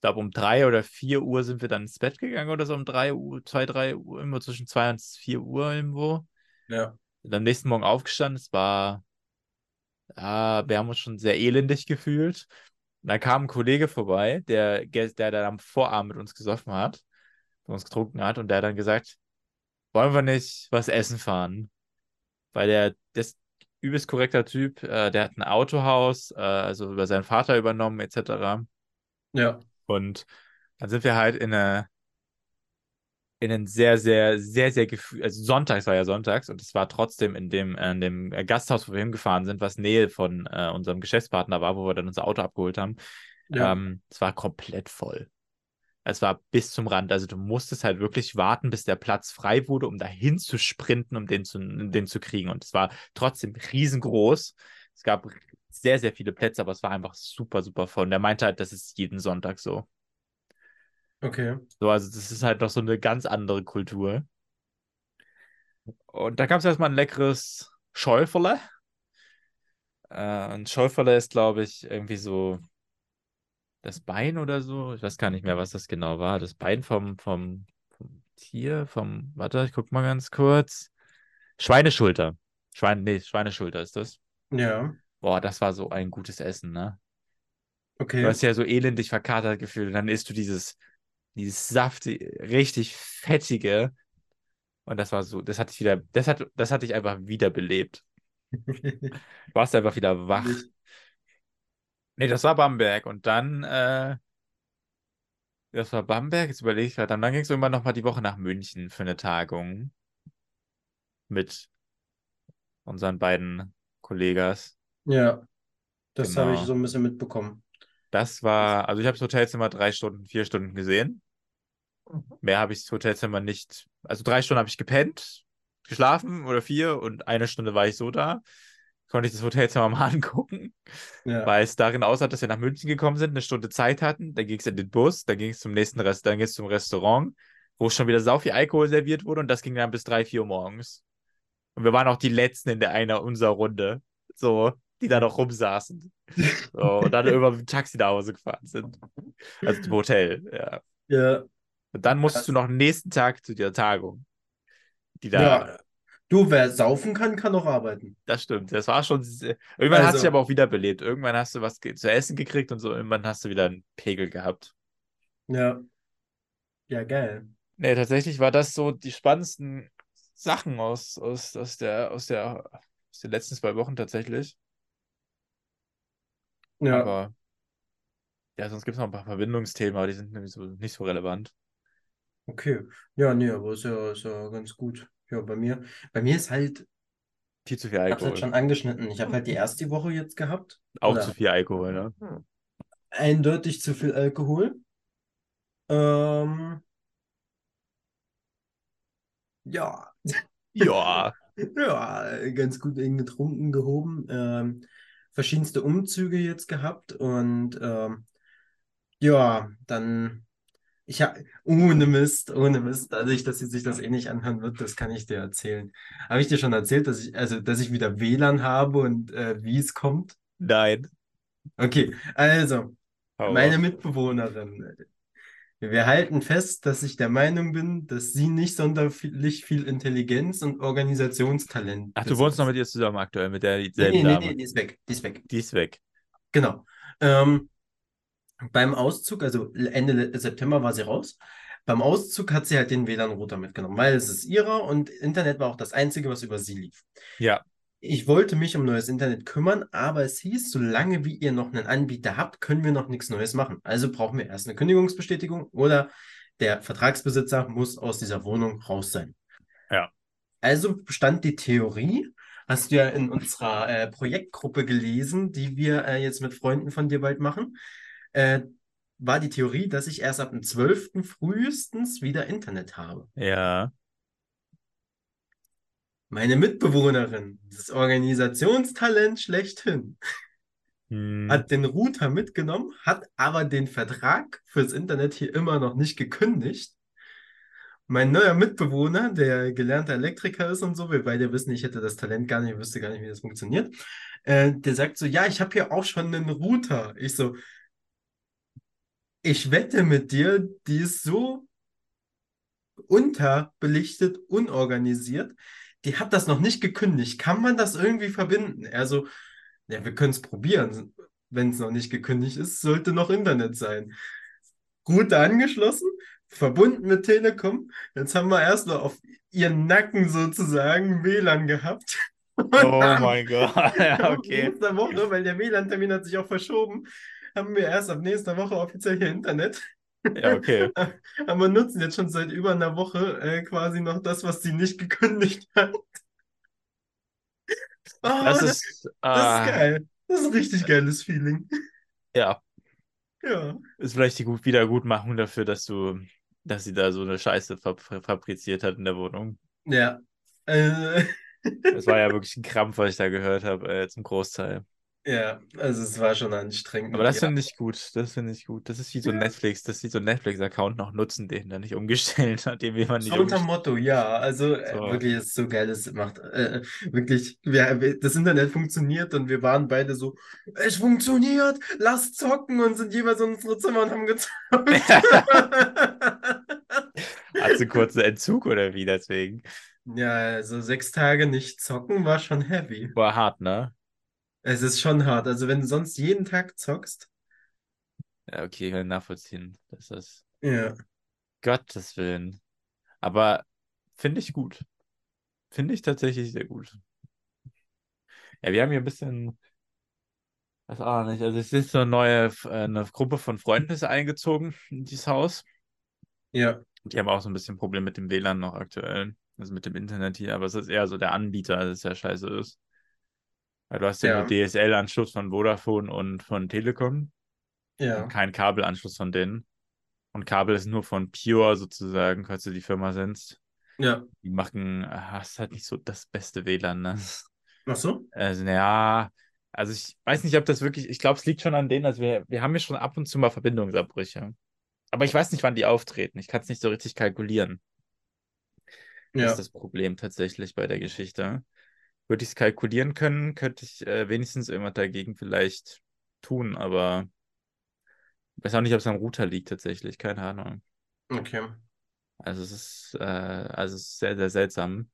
glaube, um drei oder vier Uhr sind wir dann ins Bett gegangen oder so um drei Uhr, zwei, drei Uhr, irgendwo zwischen zwei und vier Uhr irgendwo. Ja. Sind am nächsten Morgen aufgestanden. Es war, ja, wir haben uns schon sehr elendig gefühlt. Und dann kam ein Kollege vorbei, der, der dann am Vorabend mit uns gesoffen hat, mit uns getrunken hat und der hat dann gesagt, wollen wir nicht was essen fahren? Weil der, das übelst korrekter Typ, äh, der hat ein Autohaus, äh, also über seinen Vater übernommen, etc. Ja. Und dann sind wir halt in eine, in einen sehr, sehr, sehr, sehr gefühl, also sonntags war ja sonntags und es war trotzdem in dem, in dem Gasthaus, wo wir hingefahren sind, was Nähe von äh, unserem Geschäftspartner war, wo wir dann unser Auto abgeholt haben. Ja. Ähm, es war komplett voll. Es war bis zum Rand. Also du musstest halt wirklich warten, bis der Platz frei wurde, um dahin zu sprinten, um den zu, den zu kriegen. Und es war trotzdem riesengroß. Es gab sehr, sehr viele Plätze, aber es war einfach super, super voll. Und er meinte halt, das ist jeden Sonntag so. Okay. So, also das ist halt noch so eine ganz andere Kultur. Und da gab es erstmal ein leckeres Schäuferle. Äh, ein Schäuferle ist, glaube ich, irgendwie so das Bein oder so. Ich weiß gar nicht mehr, was das genau war. Das Bein vom, vom, vom Tier, vom, warte, ich guck mal ganz kurz. Schweineschulter. Schwein, nee, Schweineschulter ist das. Ja. Boah, das war so ein gutes Essen, ne? Du Okay. hast ja so elendig verkatert gefühlt und dann isst du dieses, dieses saftige, richtig fettige. Und das war so, das hat dich wieder, das hat, das hat dich einfach wiederbelebt. Du warst einfach wieder wach. Nee, das war Bamberg. Und dann, äh, das war Bamberg, jetzt überlege ich gerade. Und dann ging es irgendwann nochmal die Woche nach München für eine Tagung mit unseren beiden Kollegas. Ja, das habe ich Genau. so ein bisschen mitbekommen. Das war, also ich habe das Hotelzimmer drei Stunden, vier Stunden gesehen. Mehr habe ich das Hotelzimmer nicht. Also drei Stunden habe ich gepennt, geschlafen oder vier und eine Stunde war ich so da. Konnte ich das Hotelzimmer mal angucken, Ja. weil es darin aussah, dass wir nach München gekommen sind, eine Stunde Zeit hatten. Dann ging es in den Bus, dann ging es zum nächsten Rest, dann ging es zum Restaurant, wo schon wieder sau viel Alkohol serviert wurde und das ging dann bis drei, vier Uhr morgens. Und wir waren auch die Letzten in der einer unserer Runde, so, die da noch rumsaßen. So, und dann mit dem Taxi nach Hause gefahren sind. Also zum Hotel, ja. Ja. Und dann musstest du noch nächsten Tag zu der Tagung. Die da, Ja. Du, wer saufen kann, kann auch arbeiten. das stimmt. Das war schon. sehr- Irgendwann hast du Also- dich aber auch wiederbelebt. Irgendwann hast du was zu essen gekriegt und so. Irgendwann hast du wieder einen Pegel gehabt. Ja. Ja, geil. Nee, tatsächlich war das so die spannendsten Sachen aus, aus, aus, der, aus, der, aus den letzten zwei Wochen tatsächlich. Ja. Aber ja, sonst gibt es noch ein paar Verbindungsthemen, aber die sind nämlich so, nicht so relevant. Okay. Ja, nee, aber ist ja, ist ja ganz gut. Ja, bei mir, bei mir ist halt, Viel zu viel ich hab's Alkohol. halt schon angeschnitten. Ich habe halt die erste Woche jetzt gehabt. Auch Oder zu viel Alkohol, ne? eindeutig zu viel Alkohol. Ähm, ja, Ja. ja, ganz gut eben getrunken, gehoben. Ähm, verschiedenste Umzüge jetzt gehabt und ähm, ja, dann, ich habe, ohne Mist, ohne Mist, dadurch, dass sie sich das eh nicht anhören wird, das kann ich dir erzählen. Habe ich dir schon erzählt, dass ich, also, dass ich wieder WLAN habe und äh, wie es kommt? Nein. Okay, also. Hau Meine raus. Mitbewohnerin. Wir halten fest, dass ich der Meinung bin, dass sie nicht sonderlich viel Intelligenz und Organisationstalent Ach, du wohnst noch mit ihr zusammen aktuell, mit der Nee, selben nee, nee, Dame. nee, die ist weg. Die ist weg. Die ist weg. Genau. Ähm, beim Auszug, also Ende September war sie raus. Beim Auszug hat sie halt den WLAN-Router mitgenommen, weil es ist ihrer und Internet war auch das Einzige, was über sie lief. Ja. Ich wollte mich um neues Internet kümmern, aber es hieß, solange wie ihr noch einen Anbieter habt, können wir noch nichts Neues machen. Also brauchen wir erst eine Kündigungsbestätigung oder der Vertragsbesitzer muss aus dieser Wohnung raus sein. Ja. Also bestand die Theorie, hast du ja in unserer äh, Projektgruppe gelesen, die wir äh, jetzt mit Freunden von dir bald machen, äh, war die Theorie, dass ich erst ab dem 12. frühestens wieder Internet habe. Ja. Meine Mitbewohnerin, das Organisationstalent schlechthin, Hm. hat den Router mitgenommen, hat aber den Vertrag fürs Internet hier immer noch nicht gekündigt. Mein neuer Mitbewohner, der gelernter Elektriker ist und so, wir beide wissen, ich hätte das Talent gar nicht, wüsste gar nicht, wie das funktioniert, äh, der sagt so, ja, ich habe hier auch schon einen Router. Ich so, ich wette mit dir, die ist so unterbelichtet, unorganisiert, die hat das noch nicht gekündigt. Kann man das irgendwie verbinden? Er so, ja, wir können es probieren. Wenn es noch nicht gekündigt ist, sollte noch Internet sein. Router angeschlossen, verbunden mit Telekom. Jetzt haben wir erst noch auf ihren Nacken sozusagen WLAN gehabt. Und Oh mein Gott. Ja, okay. Woche, weil der WLAN-Termin hat sich auch verschoben, haben wir erst ab nächster Woche offiziell hier Internet. Ja, okay. Aber nutzen jetzt schon seit über einer Woche äh, quasi noch das, was sie nicht gekündigt hat. Oh, Das das, ist, das ah, ist geil. Das ist ein richtig geiles Feeling. ja, Ja. ist vielleicht die gut Wiedergutmachung dafür, dass du, dass sie da so eine Scheiße fab fabriziert hat in der Wohnung. Ja. Äh, Das war ja wirklich ein Krampf, was ich da gehört habe, äh, zum Großteil. Ja, also es war schon anstrengend. Aber das finde ich gut. Das finde ich gut. Das ist wie so ein Netflix, das ist wie so ein Netflix-Account noch nutzen, den er nicht umgestellt hat, den man nicht So unter. Motto, ja, also äh, So. wirklich ist so geil, es macht äh, wirklich, wir, wir- das Internet funktioniert und wir waren beide so, es funktioniert, lass zocken und sind jeweils in unsere Zimmer und haben gezockt. Hat sie kurz einen Entzug oder wie deswegen? Ja, also sechs Tage nicht zocken war schon heavy. War hart, ne? Es ist schon hart. Also wenn du sonst jeden Tag zockst, Ja, okay, ich kann nachvollziehen. Das ist Ja. Gottes Willen. Aber finde ich gut. Finde ich tatsächlich sehr gut. Ja, wir haben hier ein bisschen, weiß auch nicht, also es ist so eine neue, eine Gruppe von Freunden ist eingezogen in dieses Haus. Ja. Die haben auch so ein bisschen Probleme mit dem WLAN noch aktuell, also mit dem Internet hier, aber es ist eher so der Anbieter, dass es ja scheiße ist. Weil du hast ja Ja. nur DSL-Anschluss von Vodafone und von Telekom Ja. und keinen Kabelanschluss von denen. Und Kabel ist nur von Pure sozusagen, falls du die Firma sind. Ja. Die machen, ah, ist halt nicht so das beste WLAN, ne? Ach so? Also, ja, also ich weiß nicht, ob das wirklich, ich glaube, es liegt schon an denen, also wir, wir haben ja schon ab und zu mal Verbindungsabbrüche. Aber ich weiß nicht, wann die auftreten. Ich kann es nicht so richtig kalkulieren. Das Ja. ist das Problem tatsächlich bei der Geschichte. Würde ich es kalkulieren können, könnte ich äh, wenigstens irgendwas dagegen vielleicht tun, aber ich weiß auch nicht, ob es am Router liegt tatsächlich, keine Ahnung. Okay. Also es ist, äh, also es ist sehr, sehr seltsam.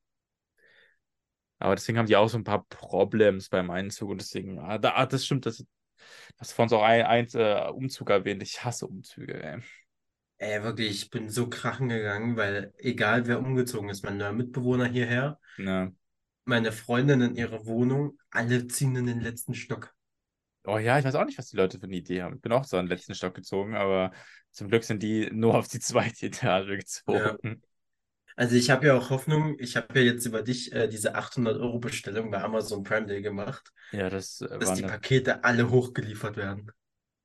Aber deswegen haben die auch so ein paar Problems beim Einzug und deswegen, ah, da, ah, das stimmt, das, das von so ein, ein äh, Umzug erwähnt. Ich hasse Umzüge, ey. Ey, wirklich, ich bin so krachen gegangen, weil egal wer umgezogen ist, mein neuer Mitbewohner hierher, Ne. Meine Freundin in ihre Wohnung, alle ziehen in den letzten Stock. Oh ja, ich weiß auch nicht, was die Leute für eine Idee haben. Ich bin auch so an den letzten Stock gezogen, aber zum Glück sind die nur auf die zweite Etage gezogen. Also ich habe ja auch Hoffnung, ich habe ja jetzt über dich äh, diese 800 Euro Bestellung bei Amazon Prime Day gemacht, Ja, das äh, dass die eine, Pakete alle hochgeliefert werden.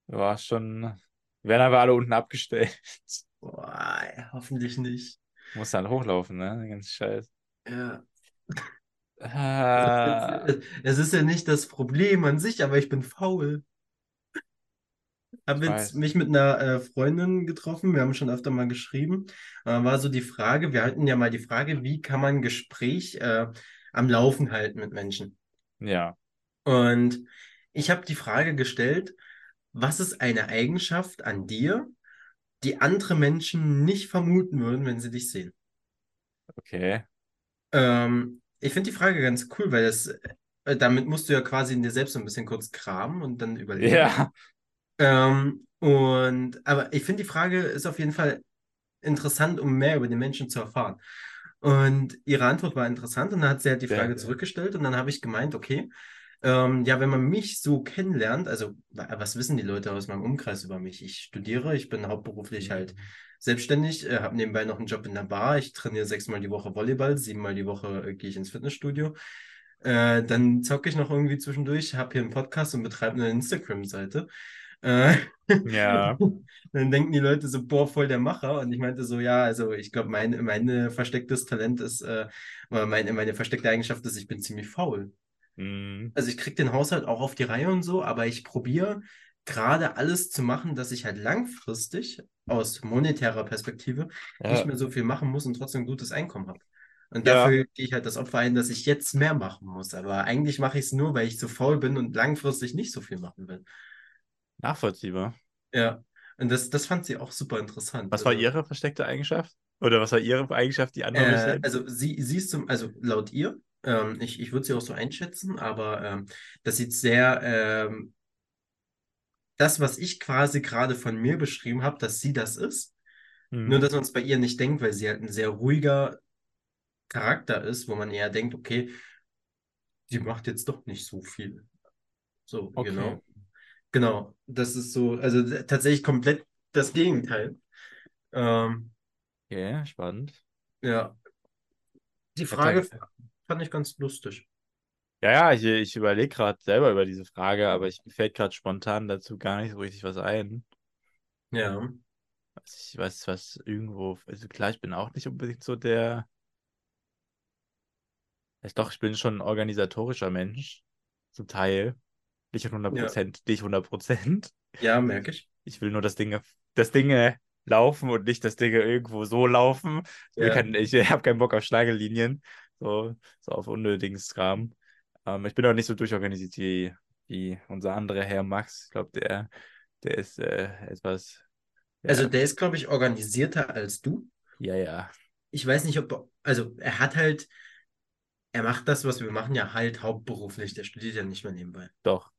war schon. Werden aber alle unten abgestellt. Boah, hoffentlich nicht. Muss dann hochlaufen, ne? Den ganzen Scheiß. Ja. Ah, Es, ist ja nicht das Problem an sich, aber ich bin faul. Habe Ich jetzt mich mit einer äh, Freundin getroffen, wir haben schon öfter mal geschrieben. Äh, war so die Frage, wir hatten ja mal die Frage, wie kann man ein Gespräch äh, am Laufen halten mit Menschen? ja. Und ich habe die Frage gestellt, was ist eine Eigenschaft an dir, die andere Menschen nicht vermuten würden, wenn sie dich sehen? Okay. Ähm, ich finde die Frage ganz cool, weil das, äh, damit musst du ja quasi in dir selbst so ein bisschen kurz kramen und dann überlegen. Ja. Ähm, und, aber ich finde die Frage ist auf jeden Fall interessant, um mehr über den Menschen zu erfahren. Und ihre Antwort war interessant und dann hat sie halt die Frage geil. zurückgestellt und dann habe ich gemeint, okay, ähm, ja, wenn man mich so kennenlernt, also wa- was wissen die Leute aus meinem Umkreis über mich? Ich studiere, ich bin hauptberuflich halt selbstständig, äh, habe nebenbei noch einen Job in der Bar, ich trainiere sechsmal die Woche Volleyball, siebenmal die Woche äh, gehe ich ins Fitnessstudio. Äh, dann zocke ich noch irgendwie zwischendurch, habe hier einen Podcast und betreibe eine Instagram-Seite. Äh, Ja. dann denken die Leute so, boah, voll der Macher. Und ich meinte so, ja, also ich glaube, mein, mein verstecktes Talent ist, äh, oder meine, meine versteckte Eigenschaft ist, ich bin ziemlich faul. Mhm. Also ich kriege den Haushalt auch auf die Reihe und so, aber ich probiere gerade alles zu machen, dass ich halt langfristig aus monetärer Perspektive nicht Ja. mehr so viel machen muss und trotzdem ein gutes Einkommen habe. Und Ja. dafür gehe ich halt das Opfer ein, dass ich jetzt mehr machen muss. Aber eigentlich mache ich es nur, weil ich so faul bin und langfristig nicht so viel machen will. Nachvollziehbar. Ja. Und das, das fand sie auch super interessant. Was war Also, ihre versteckte Eigenschaft? Oder was war ihre Eigenschaft, die andere nicht Äh, also sie, sie ist zum, also laut ihr, ähm, ich, ich würde sie auch so einschätzen, aber ähm, das sieht sehr, ähm, das, was ich quasi gerade von mir beschrieben habe, dass sie das ist. Mhm. Nur, dass man es bei ihr nicht denkt, weil sie halt ein sehr ruhiger Charakter ist, wo man eher denkt, okay, die macht jetzt doch nicht so viel. So, Okay. genau. Genau, das ist so, also tatsächlich komplett das Gegenteil. Ähm, Okay, spannend. ja. Die Frage fand ich ganz lustig. Ja, ja, ich, ich überlege gerade selber über diese Frage, aber ich mir fällt gerade spontan dazu gar nicht so richtig was ein. Ja. Was ich weiß, was irgendwo, also klar, ich bin auch nicht unbedingt so der. Also doch, ich bin schon ein organisatorischer Mensch. Zum Teil. Nicht 100 Prozent, nicht 100 Prozent. Ja, merke ich. Ich will nur, dass Dinge, dass Dinge laufen und nicht, dass Dinge irgendwo so laufen. Ich, Ja. kein, ich habe keinen Bock auf Schlangenlinien. So, so auf unnötigen Kram. Ähm, ich bin auch nicht so durchorganisiert wie, wie unser anderer Herr Max. Ich glaube, der, der ist äh, etwas. Ja, Also der ist, glaube ich, organisierter als du. ja, ja. Ich weiß nicht, ob, also er hat halt, er macht das, was wir machen, ja halt hauptberuflich. Der studiert ja nicht mehr nebenbei. Doch.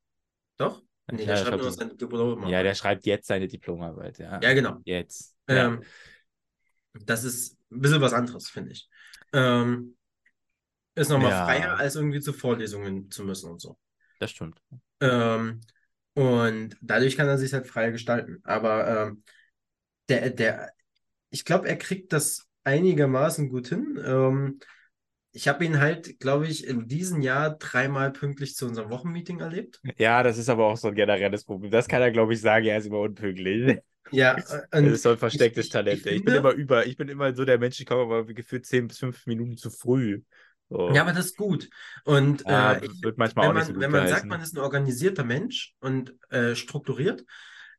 Doch? Nee, Ja, der schreibt nur seine Diplomarbeit. Ja, der schreibt jetzt seine Diplomarbeit, ja. Ja, genau. Jetzt. Ja. Ähm, das ist ein bisschen was anderes, finde ich. Ähm, ist nochmal Ja. freier, als irgendwie zu Vorlesungen zu müssen und so. Das stimmt. Ähm, und dadurch kann er sich halt freier gestalten. Aber ähm, der, der, ich glaube, er kriegt das einigermaßen gut hin. Ähm, ich habe ihn halt, glaube ich, in diesem Jahr dreimal pünktlich zu unserem Wochenmeeting erlebt. Ja, das ist aber auch so ein generelles Problem. Das kann er, glaube ich, sagen, er ist immer unpünktlich. Ja, Das ist so ein verstecktes ich- ich- Talent. ich ey. Ich bin immer über, ich bin immer so der Mensch, ich komme aber gefühlt 10 bis 5 Minuten zu früh. So. ja, aber das ist gut. Und Ja, äh, ich, wenn man, so wenn man sagt, man ist ein organisierter Mensch und äh, strukturiert,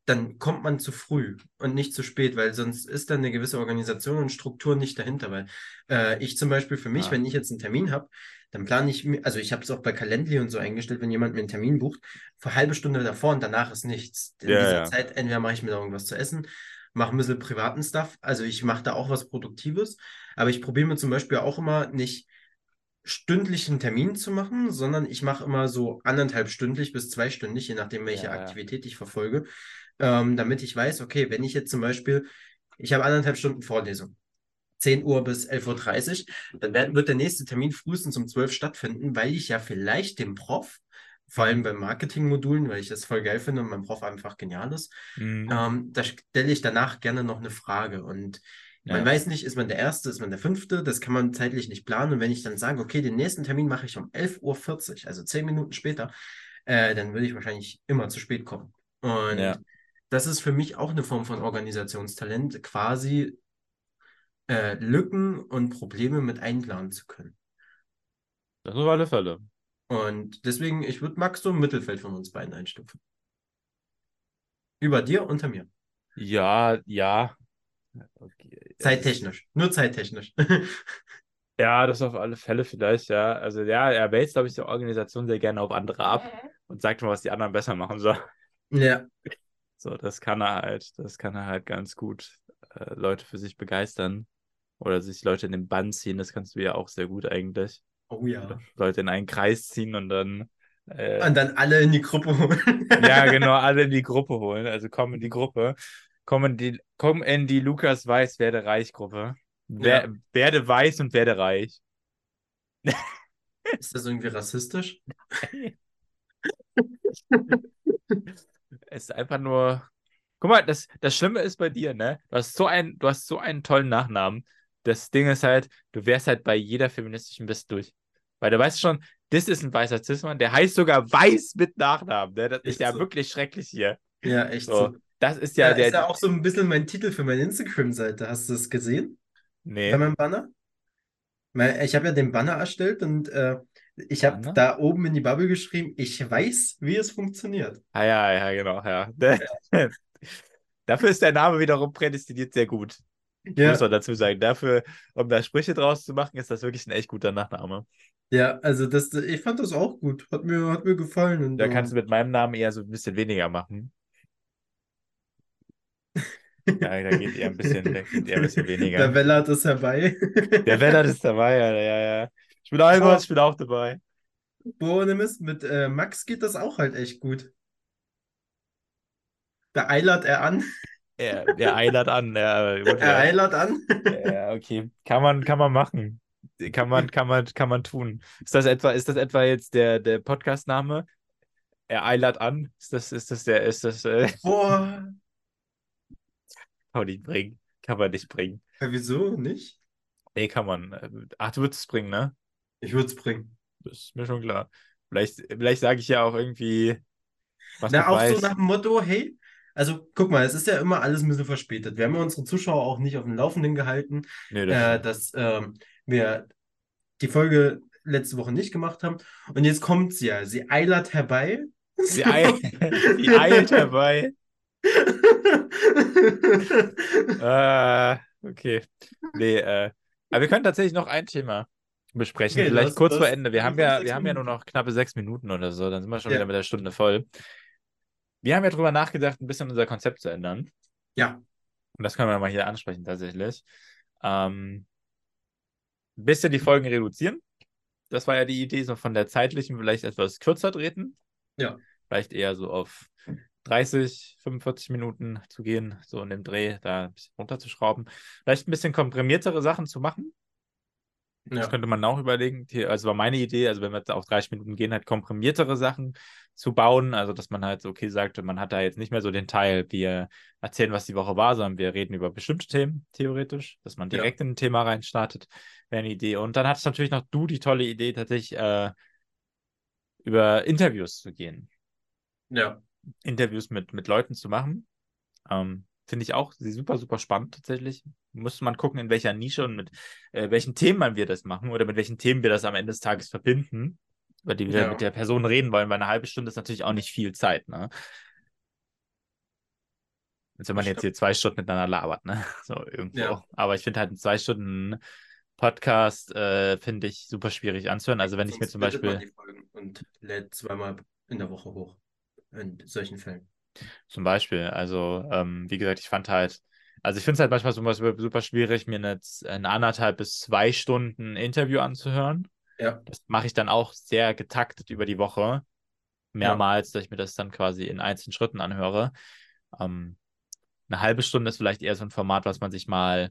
dann kommt man zu früh und nicht zu spät, weil sonst ist dann eine gewisse Organisation und Struktur nicht dahinter. Weil äh, ich zum Beispiel für mich, Ah. wenn ich jetzt einen Termin habe, dann plane ich mir, also ich habe es auch bei Calendly und so eingestellt, wenn jemand mir einen Termin bucht, für eine halbe Stunde davor und danach ist nichts. In Ja, dieser ja. Zeit entweder mache ich mir da irgendwas zu essen, mache ein bisschen privaten Stuff, also ich mache da auch was Produktives, aber ich probiere mir zum Beispiel auch immer nicht stündlichen Termin zu machen, sondern ich mache immer so anderthalb stündlich bis zweistündig, je nachdem, welche Ja, ja. Aktivität ich verfolge, ähm, damit ich weiß, okay, wenn ich jetzt zum Beispiel, ich habe anderthalb Stunden Vorlesung, 10 Uhr bis 11.30 Uhr, dann wird, wird der nächste Termin frühestens um 12 Uhr stattfinden, weil ich ja vielleicht dem Prof, vor allem bei Marketingmodulen, weil ich das voll geil finde und mein Prof einfach genial ist, Mhm. ähm, da stelle ich danach gerne noch eine Frage und man Ja. weiß nicht, ist man der Erste, ist man der Fünfte, das kann man zeitlich nicht planen. Und wenn ich dann sage, okay, den nächsten Termin mache ich um 11.40 Uhr, also zehn Minuten später, äh, dann würde ich wahrscheinlich immer zu spät kommen. Und Ja. das ist für mich auch eine Form von Organisationstalent, quasi äh, Lücken und Probleme mit einplanen zu können. Das auf alle Fälle. Und deswegen, ich würde Max so im Mittelfeld von uns beiden einstufen. Über dir, unter mir. Ja, ja. Okay. Zeittechnisch. Nur zeittechnisch. Ja, das auf alle Fälle vielleicht, ja. Also ja, er wälzt, glaube ich, die Organisation sehr gerne auf andere ab und sagt mal, was die anderen besser machen sollen. ja. So, das kann er halt, das kann er halt ganz gut äh, Leute für sich begeistern oder sich Leute in den Bann ziehen, das kannst du ja auch sehr gut eigentlich. Oh ja. Leute in einen Kreis ziehen und dann äh, Und dann alle in die Gruppe holen. ja, genau, alle in die Gruppe holen. Also komm in die Gruppe. Komm in die, komm in die Lukas Weiß werde reich Gruppe. Wer, Ja. Werde weiß und werde reich. Ist das irgendwie rassistisch? Es ist einfach nur. Guck mal, das, das Schlimme ist bei dir, ne? Du hast so einen, du hast so einen tollen Nachnamen. Das Ding ist halt, du wärst halt bei jeder feministischen Bist durch. Weil du weißt schon, das ist ein weißer Cis-Mann, der heißt sogar Weiß mit Nachnamen. Ne? Das ist Echt ja so? wirklich schrecklich hier. Ja, echt So, so. Das ist Ja, ja der. ist ja auch so ein bisschen mein Titel für meine Instagram-Seite. Hast du das gesehen? nee. Bei meinem Banner? Ich habe ja den Banner erstellt und äh, ich habe da oben in die Bubble geschrieben, ich weiß, wie es funktioniert. Ah, ja, ja, genau, ja. Dafür ist der Name wiederum prädestiniert sehr gut. Ja, Muss man dazu sagen. Dafür, um da Sprüche draus zu machen, ist das wirklich ein echt guter Nachname. ja, also das, ich fand das auch gut. Hat mir, hat mir gefallen. Und, Da kannst du ähm, mit meinem Namen eher so ein bisschen weniger machen. Ja, da geht eher ein bisschen, da geht eher ein bisschen weniger. Der Wellert ist herbei. Der Wellert ist dabei, ja, ja, ja. Ich bin Albert, ich bin auch dabei. Boah, ohne Mist, mit äh, Max geht das auch halt echt gut. Da eilert er an. Er, er eilert an. Gut, Er ja. eilert an. Ja, okay. Kann man, kann man machen. Kann man, kann man, kann man tun. Ist das etwa, ist das etwa jetzt der, der Podcast-Name? Er eilert an? Ist das, ist das der, ist das, äh, Boah. Kann man nicht bringen. Kann man nicht bringen. Ja, wieso nicht? Nee, kann man. äh, Ach, du würdest es bringen, ne? Ich würde es bringen. Das ist mir schon klar. Vielleicht, vielleicht sage ich ja auch irgendwie, was Na, auch weiß. so nach dem Motto, hey, also guck mal, es ist ja immer alles ein bisschen verspätet. Wir haben ja unsere Zuschauer auch nicht auf dem Laufenden gehalten, Nee, das äh, dass ähm, wir die Folge letzte Woche nicht gemacht haben. Und jetzt kommt sie ja. Sie eilert herbei. Sie, eil, sie eilt herbei. Äh, okay. Nee, äh, aber wir können tatsächlich noch ein Thema besprechen. Okay, Vielleicht lass- kurz vor lass- Ende. Wir haben ja, wir haben ja nur noch knappe sechs Minuten oder so. Dann sind wir schon Ja. wieder mit der Stunde voll. Wir haben ja drüber nachgedacht, ein bisschen unser Konzept zu ändern. Ja, Und das können wir mal hier ansprechen, tatsächlich. Ähm, ein bisschen die Folgen reduzieren. Das war ja die Idee, so von der zeitlichen vielleicht etwas kürzer treten. Ja. vielleicht eher so auf 30, 45 Minuten zu gehen, so in dem Dreh, da ein bisschen runterzuschrauben. Vielleicht ein bisschen komprimiertere Sachen zu machen. Ja. Das könnte man auch überlegen. Also war meine Idee, also wenn wir jetzt auf 30 Minuten gehen, halt komprimiertere Sachen zu bauen. Also dass man halt so, okay, sagt, man hat da jetzt nicht mehr so den Teil, wir erzählen, was die Woche war, sondern wir reden über bestimmte Themen, theoretisch, dass man direkt ja. in ein Thema reinstartet, wäre eine Idee. Und dann hattest natürlich noch du die tolle Idee, tatsächlich äh, über Interviews zu gehen. Ja. Interviews mit, mit Leuten zu machen. Ähm, Finde ich auch super, super spannend tatsächlich. Muss man gucken, in welcher Nische und mit äh, welchen Themen wir das machen oder mit welchen Themen wir das am Ende des Tages verbinden, über die wir ja. mit der Person reden wollen, weil eine halbe Stunde ist natürlich auch nicht viel Zeit, ne? Als wenn man jetzt hier zwei Stunden miteinander labert, ne? So irgendwo. Ja. Aber ich finde halt einen zwei Stunden Podcast, äh, finde ich super schwierig anzuhören. Also wenn Sonst ich mir zum Beispiel. und lädt zweimal in der Woche hoch. In solchen Fällen. Zum Beispiel, also ähm, wie gesagt, ich fand halt, also ich finde es halt manchmal super, super schwierig, mir eine, eine anderthalb bis zwei Stunden Interview anzuhören. Ja. Das mache ich dann auch sehr getaktet über die Woche. Mehrmals, ja. dass ich mir das dann quasi in einzelnen Schritten anhöre. Ähm, eine halbe Stunde ist vielleicht eher so ein Format, was man sich mal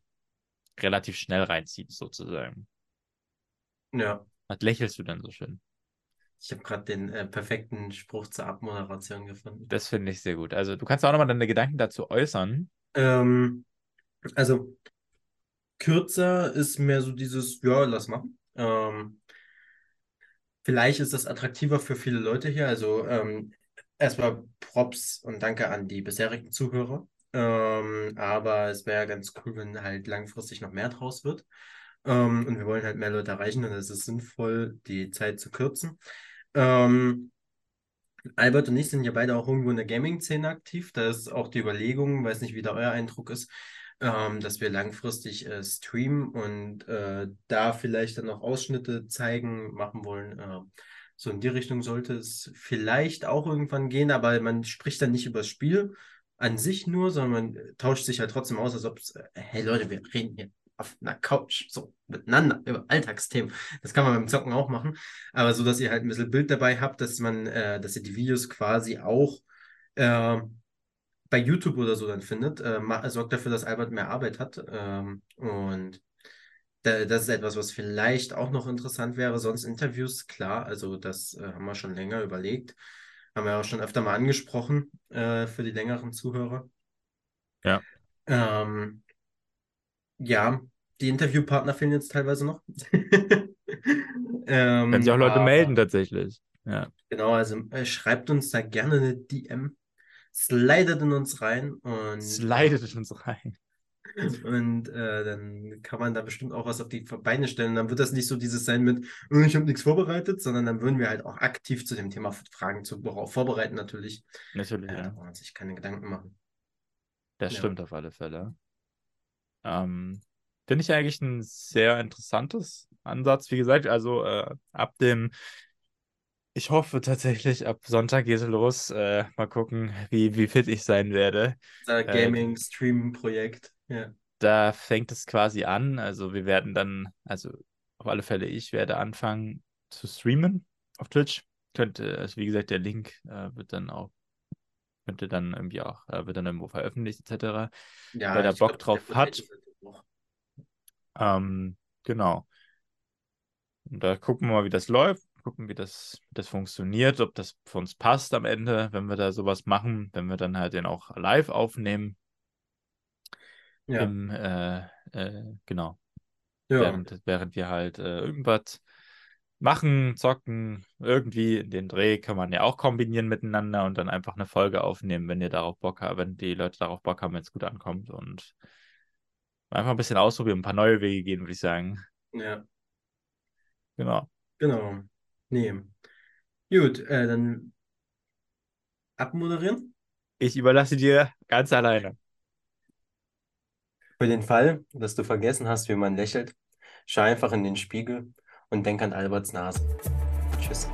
relativ schnell reinzieht, sozusagen. Ja. Was lächelst du denn so schön? Ich habe gerade den äh, perfekten Spruch zur Abmoderation gefunden. Das finde ich sehr gut. Also du kannst auch nochmal deine Gedanken dazu äußern. Ähm, also kürzer ist mehr so dieses, ja, lass mal. Ähm, vielleicht ist das attraktiver für viele Leute hier. Also ähm, erstmal Props und danke an die bisherigen Zuhörer. Ähm, aber es wäre ganz cool, wenn halt langfristig noch mehr draus wird. Ähm, und wir wollen halt mehr Leute erreichen und es ist sinnvoll, die Zeit zu kürzen. Ähm, Albert und ich sind ja beide auch irgendwo in der Gaming-Szene aktiv. Da ist auch die Überlegung, weiß nicht, wie da euer Eindruck ist, ähm, dass wir langfristig äh, streamen und äh, da vielleicht dann auch Ausschnitte zeigen, machen wollen. Äh, so in die Richtung sollte es vielleicht auch irgendwann gehen, aber man spricht dann nicht über das Spiel an sich nur, sondern man tauscht sich halt trotzdem aus, als ob es, äh, hey Leute, wir reden hier auf einer Couch, so miteinander über Alltagsthemen. Das kann man beim Zocken auch machen, aber so, dass ihr halt ein bisschen Bild dabei habt, dass man, äh, dass ihr die Videos quasi auch äh, bei YouTube oder so dann findet, äh, sorgt dafür, dass Albert mehr Arbeit hat ähm, und da, das ist etwas, was vielleicht auch noch interessant wäre. Sonst Interviews, klar, also das äh, haben wir schon länger überlegt, haben wir auch schon öfter mal angesprochen äh, für die längeren Zuhörer. Ja. Ähm, ja, die Interviewpartner fehlen jetzt teilweise noch. ähm, Können sich auch Leute aber, melden tatsächlich. Ja. Genau, also äh, schreibt uns da gerne eine DM, slidet in uns rein und slidet in uns rein. Und äh, dann kann man da bestimmt auch was auf die Beine stellen. Dann wird das nicht so dieses sein mit, oh, ich habe nichts vorbereitet, sondern dann würden wir halt auch aktiv zu dem Thema Fragen zu vorbereiten natürlich. Natürlich, äh, ja. Da braucht man sich keine Gedanken machen. Das ja. stimmt auf alle Fälle. Ähm, Finde ich eigentlich ein sehr interessantes Ansatz. Wie gesagt, also äh, ab dem, ich hoffe tatsächlich, ab Sonntag geht es los. Äh, mal gucken, wie, wie fit ich sein werde. Unser Gaming-Streaming-Projekt, ja. Da fängt es quasi an. Also wir werden dann, also auf alle Fälle, ich werde anfangen zu streamen auf Twitch. Könnte, also wie gesagt, der Link äh, wird dann auch könnte dann irgendwie auch, äh, wird dann irgendwo veröffentlicht, etc. Ja, Wer da Bock glaub, drauf hat, ähm, genau. Und da gucken wir mal, wie das läuft, gucken, wie das, das funktioniert, ob das für uns passt am Ende, wenn wir da sowas machen, wenn wir dann halt den auch live aufnehmen. Ja. Im, äh, äh, genau. Ja. Während, während wir halt äh, irgendwas machen, zocken, irgendwie in den Dreh kann man ja auch kombinieren miteinander und dann einfach eine Folge aufnehmen, wenn ihr darauf Bock habt, wenn die Leute darauf Bock haben, wenn es gut ankommt und Einfach ein bisschen ausprobieren, ein paar neue Wege gehen, würde ich sagen. Ja. Genau. Genau. Nee. Gut, äh, dann abmoderieren. Ich überlasse dir ganz alleine. Für den Fall, dass du vergessen hast, wie man lächelt, schau einfach in den Spiegel und denk an Alberts Nase. Tschüss.